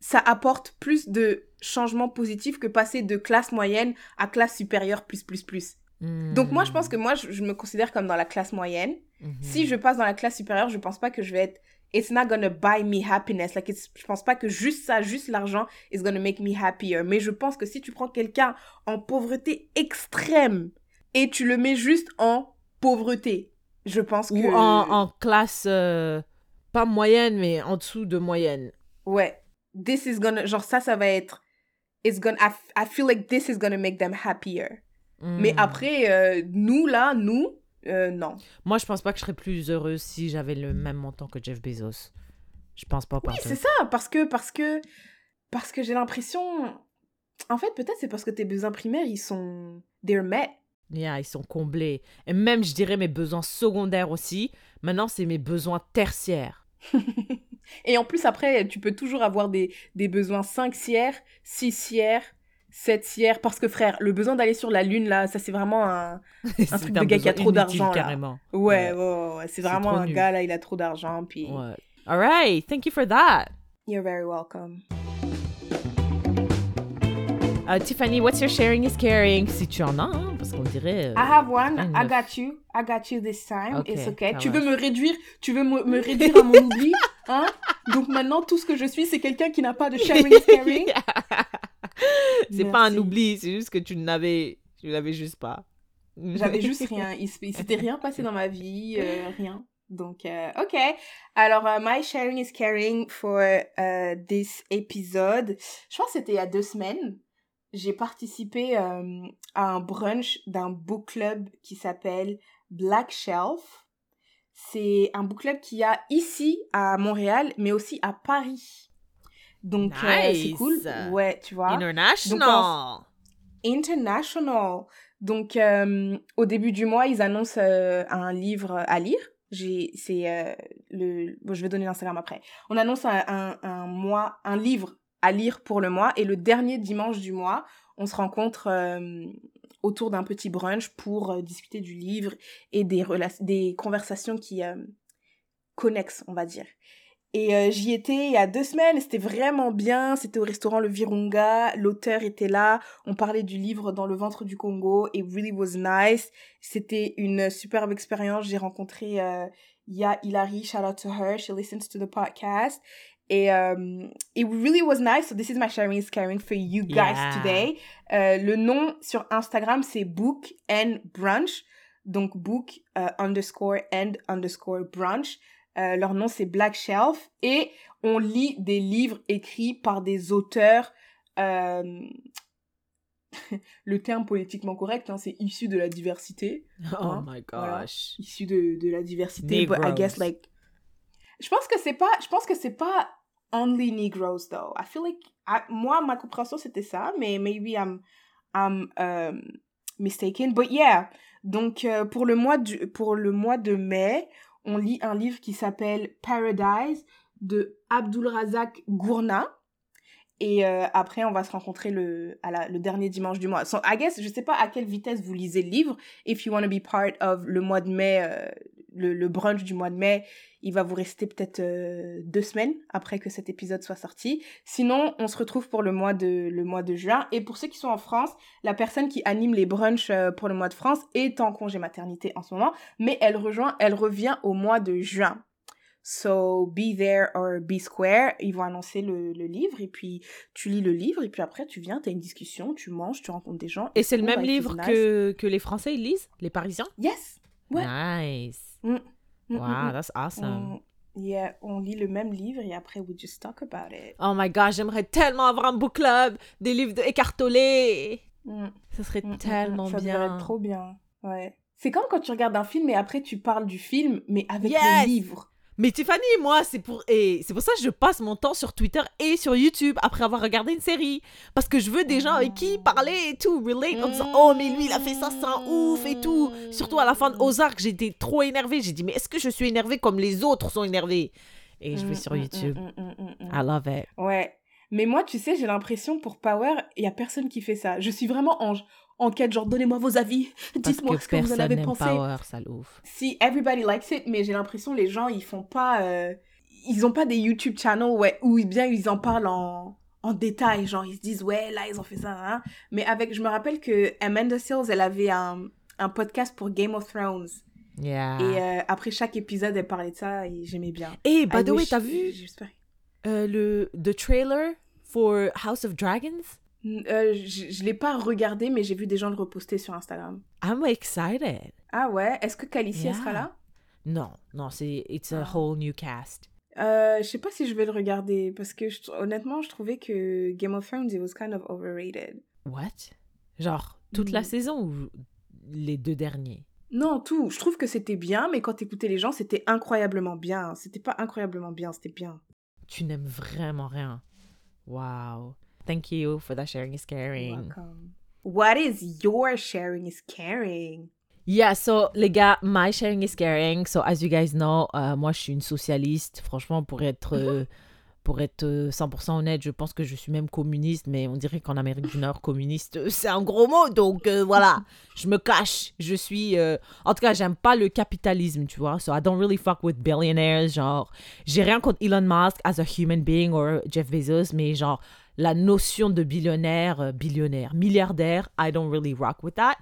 ça apporte plus de changements positifs que passer de classe moyenne à classe supérieure plus plus plus. Donc moi, je pense que moi, je, je me considère comme dans la classe moyenne. Si je passe dans la classe supérieure, je pense pas que je vais être. It's not gonna buy me happiness. Like it's- je pense pas que juste ça, juste l'argent, is gonna make me happier. Mais je pense que si tu prends quelqu'un en pauvreté extrême et tu le mets juste en pauvreté, je pense que. Ou en, en classe, euh, pas moyenne, mais en dessous de moyenne. Ouais. This is gonna. Genre ça, ça va être. It's gonna. I, I feel like this is gonna make them happier. Mais Hmm. après, euh, nous là, nous, euh, non. Moi, je pense pas que je serais plus heureuse si j'avais le même montant que Jeff Bezos. Je pense pas Oui, c'est ça, parce que, parce que, parce que j'ai l'impression, en fait, peut-être c'est parce que tes besoins primaires, ils sont, they're met. Yeah, ils sont comblés. Et même, je dirais, mes besoins secondaires aussi. Maintenant, c'est mes besoins tertiaires. <laughs> Et en plus, après, tu peux toujours avoir des, des besoins 5 tiers, 6 tiers, 7 tiers, parce que frère, le besoin d'aller sur la lune, là, ça c'est vraiment un... <laughs> Truc de gars qui a trop d'argent, là. carrément. Ouais, Ouais. ouais, ouais, ouais, c'est vraiment un nul. gars, là, il a trop d'argent, puis... Ouais. All right, thank you for that. You're very welcome. Uh, Tiffany, what's your sharing is caring? Si tu en as, hein, parce qu'on dirait. euh, I have one. I got you. I got you this time. It's okay. Tu veux me réduire Tu veux me, me réduire à mon oubli Hein? Donc maintenant, tout ce que je suis, c'est quelqu'un qui n'a pas de sharing is <laughs> caring. C'est pas un oubli, c'est juste que tu n'avais, tu l'avais juste pas. J'avais <laughs> juste rien. Il, s'était rien passé dans ma vie. euh, <laughs> rien. Donc, euh, ok. Alors, euh, my sharing is caring for this episode. Je pense que c'était il y a deux semaines. J'ai participé euh, à un brunch d'un book club qui s'appelle Black Shelf. C'est un book club qu'il y a ici à Montréal, mais aussi à Paris. Donc, euh, c'est cool. Ouais, tu vois. International. International. Donc, euh, au début du mois, ils annoncent euh, un livre à lire. J'ai, c'est le, bon, je vais donner l'Instagram après. On annonce un, un, un mois, un livre à lire pour le mois, et le dernier dimanche du mois, on se rencontre autour d'un petit brunch pour discuter du livre et des des conversations qui connexes, on va dire. Et euh, j'y étais il y a deux semaines, c'était vraiment bien. C'était au restaurant Le Virunga, l'auteur était là, on parlait du livre Dans le ventre du Congo, et really was nice. C'était une superbe expérience. J'ai rencontré euh, Ya Hilary, shout out to her, she listens to the podcast. Et um, it really was nice. So this is my sharing is caring for you guys Yeah. today. Euh, le nom sur Instagram c'est Book and Brunch. Donc book euh, underscore and underscore brunch. Euh, leur nom c'est Black Shelf et on lit des livres écrits par des auteurs. euh, <laughs> le terme politiquement correct, hein, c'est issu de la diversité Oh Hein, my voilà. gosh. issu de, de la diversité. But I guess like, je pense que c'est pas, je pense que c'est pas only Negroes though. I feel like, I- moi ma compréhension c'était ça, mais maybe I'm I'm um, mistaken. But yeah, donc euh, pour, le mois du, pour le mois de mai, on lit un livre qui s'appelle Paradise de Abdul Razak Gourna. Et euh, après, on va se rencontrer le, à la, le dernier dimanche du mois. So, I guess, je sais pas à quelle vitesse vous lisez le livre. If you want to be part of le mois de mai, euh, le, le, brunch du mois de mai, il va vous rester peut-être euh, deux semaines après que cet épisode soit sorti. Sinon, on se retrouve pour le mois de, le mois de juin. Et pour ceux qui sont en France, la personne qui anime les brunchs euh, pour le mois de France est en congé maternité en ce moment. Mais elle rejoint, elle revient au mois de juin. So, be there or be square. Ils vont annoncer le, le, livre et puis tu lis le livre et puis après tu viens, tu as une discussion, tu manges, tu rencontres des gens. Et c'est le même livre que, que les Français ils lisent, les Parisiens? Yes. Ouais. Nice. Mm. Mm, wow, mm, that's awesome. On, yeah, on lit le même livre et après we just talk about it. Oh my god, j'aimerais tellement avoir un book club, des livres de écartolés. Mm. Ça serait tellement ça bien. Ça être trop bien. Ouais. C'est comme quand tu regardes un film et après tu parles du film, mais avec yes! le livre. Mais Tiffany, moi, c'est pour et c'est pour ça que je passe mon temps sur Twitter et sur YouTube après avoir regardé une série parce que je veux des gens avec qui parler et tout, relate en disant oh mais lui il a fait ça, c'est un ouf et tout. Surtout à la fin de Ozark, j'étais trop énervée. J'ai dit mais est-ce que je suis énervée comme les autres sont énervés Et je vais sur YouTube. I love it. Ouais. Mais moi, tu sais, j'ai l'impression pour Power, il y a personne qui fait ça. Je suis vraiment en en quête, genre donnez-moi vos avis, dites-moi ce que vous en avez pensé. Power, ça. Si everybody likes it, mais j'ai l'impression les gens ils font pas, euh, ils ont pas des YouTube channels ouais, où bien ils en parlent en, en détail, genre ils se disent ouais là ils ont fait ça, hein. mais avec, je me rappelle que Amanda Seals elle avait un, un podcast pour Game of Thrones. Yeah. Et euh, après chaque épisode elle parlait de ça et j'aimais bien. Et by the way t'as vu euh, le the trailer for House of Dragons? Euh, je je l'ai pas regardé, mais j'ai vu des gens le reposter sur Instagram. I'm excited. Ah ouais? Est-ce que Calicia Yeah. sera là? Non, non, c'est it's a Ah. whole new cast. Euh, je sais pas si je vais le regarder, parce que je- honnêtement, je trouvais que Game of Thrones, it was kind of overrated. What? Genre toute la Mm. saison ou les deux derniers? Non, tout. Je trouve que c'était bien, mais quand t'écoutais les gens, c'était incroyablement bien. C'était pas incroyablement bien, c'était bien. Tu n'aimes vraiment rien. Wow. Thank you for that sharing is caring. Welcome. What is your sharing is caring? Yeah, so les gars, my sharing is caring. So as you guys know, euh, moi je suis une socialiste. Franchement, pour être euh, <laughs> pour être euh, 100% honnête, je pense que je suis même communiste, mais on dirait qu'en Amérique du Nord, communiste, euh, c'est un gros mot. Donc euh, voilà, <laughs> je me cache. Je suis, euh, en tout cas, j'aime pas le capitalisme, tu vois. So I don't really fuck with billionaires. Genre, j'ai rien contre Elon Musk as a human being or Jeff Bezos, mais genre la notion de billionnaire, euh, billionnaire, milliardaire, I don't really rock with that.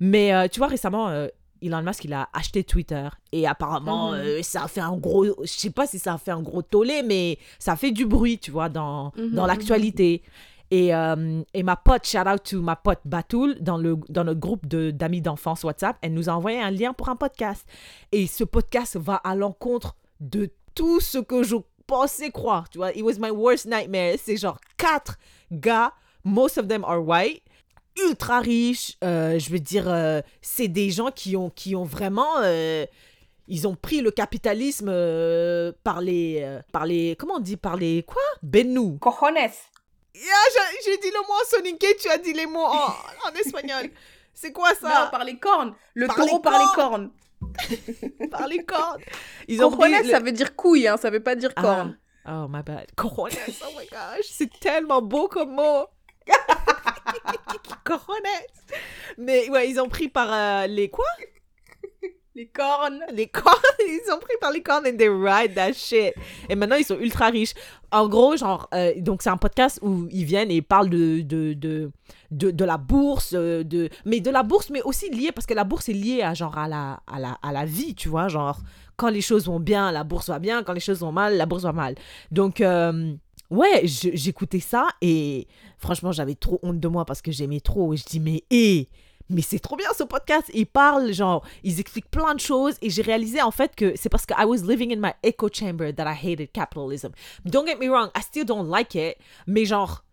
Mais euh, tu vois, récemment, euh, Elon Musk, il a acheté Twitter. Et apparemment, Mhm. euh, ça a fait un gros... Je sais pas si ça a fait un gros tollé, mais ça fait du bruit, tu vois, dans, Mhm, dans mhm. l'actualité. Et, euh, et ma pote, shout out to ma pote Batoul, dans, le, dans notre groupe de- d'amis d'enfance WhatsApp, elle nous a envoyé un lien pour un podcast. Et ce podcast va à l'encontre de tout ce que je pensais croire, tu vois. It was my worst nightmare. C'est genre quatre gars, most of them are white, ultra riches. euh, je veux dire, euh, c'est des gens qui ont, qui ont vraiment... euh, ils ont pris le capitalisme par les... par les... Comment on dit Par les... Quoi? Bennou. Cojones. Yeah, j'ai dit le mot en soninké, tu as dit les mots en, en espagnol. <laughs> C'est quoi Non, ça par les cornes. Le Par taureau les par les cornes. <laughs> Par les cordes. Ils ont Cojones, le- ça veut dire couille, hein, ça veut pas dire Ah. corne. Oh, my bad. Cojones, oh my gosh, c'est tellement beau comme mot. <laughs> Cojones. Mais ouais, ils ont pris par euh, les quoi? Les cornes. Les cornes. <laughs> Ils ont pris par les cornes and they ride that shit. Et maintenant, ils sont ultra riches. En gros, genre, euh, donc c'est un podcast où ils viennent et ils parlent de, de, de, de, la bourse, euh, de, mais de la bourse, mais aussi lié, parce que la bourse est liée à, genre, à la, à la, à la vie, tu vois, genre, quand les choses vont bien, la bourse va bien, quand les choses vont mal, la bourse va mal. Donc, euh, ouais, j'écoutais ça et franchement, j'avais trop honte de moi parce que j'aimais trop. Et je dis, mais hé, mais c'est trop bien ce podcast. Ils parlent, genre, ils expliquent plein de choses et j'ai réalisé en fait que c'est parce que I was living in my echo chamber that I hated capitalism. Don't get me wrong, I still don't like it, mais genre,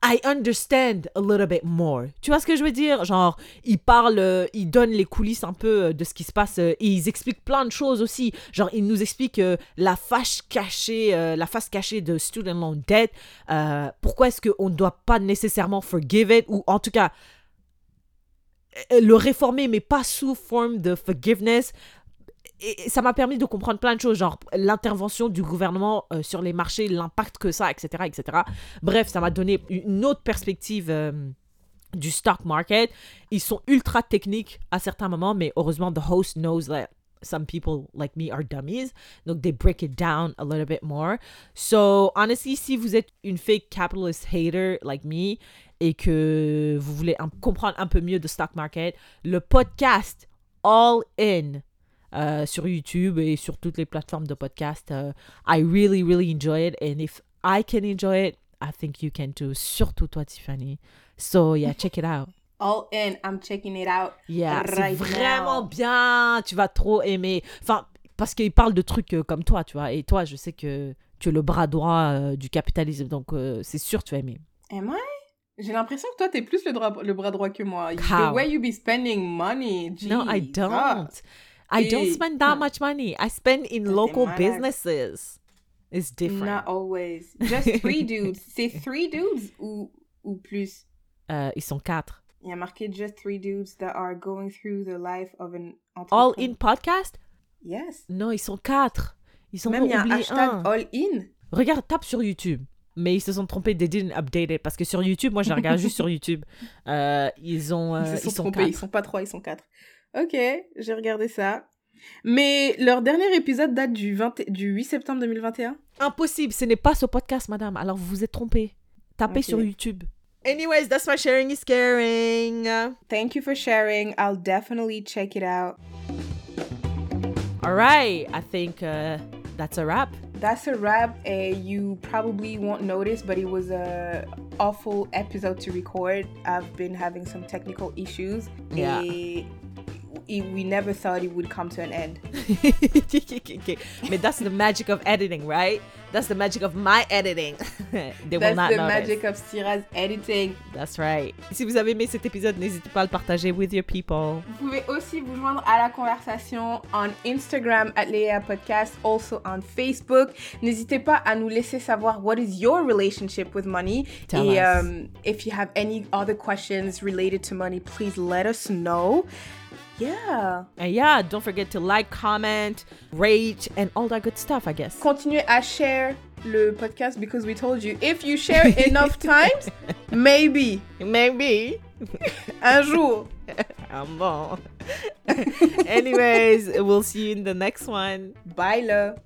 I understand a little bit more. Tu vois ce que je veux dire? Genre, ils parlent, euh, ils donnent les coulisses un peu euh, de ce qui se passe euh, et ils expliquent plein de choses aussi. Genre, ils nous expliquent la face cachée, la face cachée de student loan debt. pourquoi est-ce qu'on ne doit pas nécessairement forgive it ou en tout cas le réformer, mais pas sous forme de forgiveness. Et ça m'a permis de comprendre plein de choses, genre l'intervention du gouvernement euh, sur les marchés, l'impact que ça, etc., etc. Bref, ça m'a donné une autre perspective euh, du stock market. Ils sont ultra techniques à certains moments, mais heureusement, the host knows that some people like me are dummies. Donc, they break it down a little bit more. So, honestly, si vous êtes une fake capitalist hater like me et que vous voulez comprendre un peu mieux de stock market, le podcast All In euh, sur YouTube et sur toutes les plateformes de podcast, euh, I really, really enjoy it. And if I can enjoy it, I think you can too. Surtout toi, Tiffany. So, yeah, check it out. <laughs> All in, I'm checking it out. Yeah, c'est vraiment now. bien. Tu vas trop aimer. Enfin, parce qu'il parle de trucs euh, comme toi, tu vois. Et toi, je sais que tu es le bras droit euh, du capitalisme. Donc, euh, c'est sûr, tu vas aimer. Am I? J'ai l'impression que toi, t'es plus le, le bras droit que moi. How? The way you be spending money. No, I don't. I don't spend that much money. I spend in local businesses. It's different. Not always. Just three <laughs> dudes. C'est three dudes ou, ou plus? Euh, ils sont quatre. Il y a marqué just three dudes that are going through the life of an All in podcast? Yes. Non, ils sont quatre. Ils sont Même il y a un oublié hashtag un. all in. Regarde, tape sur YouTube. Mais ils se sont trompés, they didn't update it. Parce que sur YouTube, moi je regarde juste sur <laughs> YouTube. Euh, ils ont. euh, Ils se sont trompés. quatre. Ils sont pas trois, ils sont quatre. Ok, j'ai regardé ça. Mais leur dernier épisode date du, 20 du 8 septembre 2021. Impossible, ce n'est pas ce podcast, madame. Alors vous vous êtes trompé. Tapez sur YouTube. Anyways, that's my sharing is caring. Thank you for sharing. I'll definitely check it out. All right, I think uh, that's a wrap. That's a wrap. Uh, you probably won't notice, but it was a awful episode to record. I've been having some technical issues. Yeah. It- we never thought it would come to an end. <laughs> But that's the magic of editing, right? That's the magic of my editing. <laughs> they will That's not the notice. magic of Syrah's editing. That's right. Si vous avez aimé cet épisode, n'hésitez pas à le partager with your people. Vous pouvez aussi vous joindre à la conversation on Instagram at Léa Podcast, also on Facebook. N'hésitez pas à nous laisser savoir what is your relationship with money. Tell Et us. um, if you have any other questions related to money, please let us know. Yeah. And yeah, don't forget to like, comment, rate, and all that good stuff, I guess. Continue à share le podcast because we told you if you share enough <laughs> times, maybe Maybe. <laughs> un jour. <laughs> Ah bon. Anyways, we'll see you in the next one. Bye là.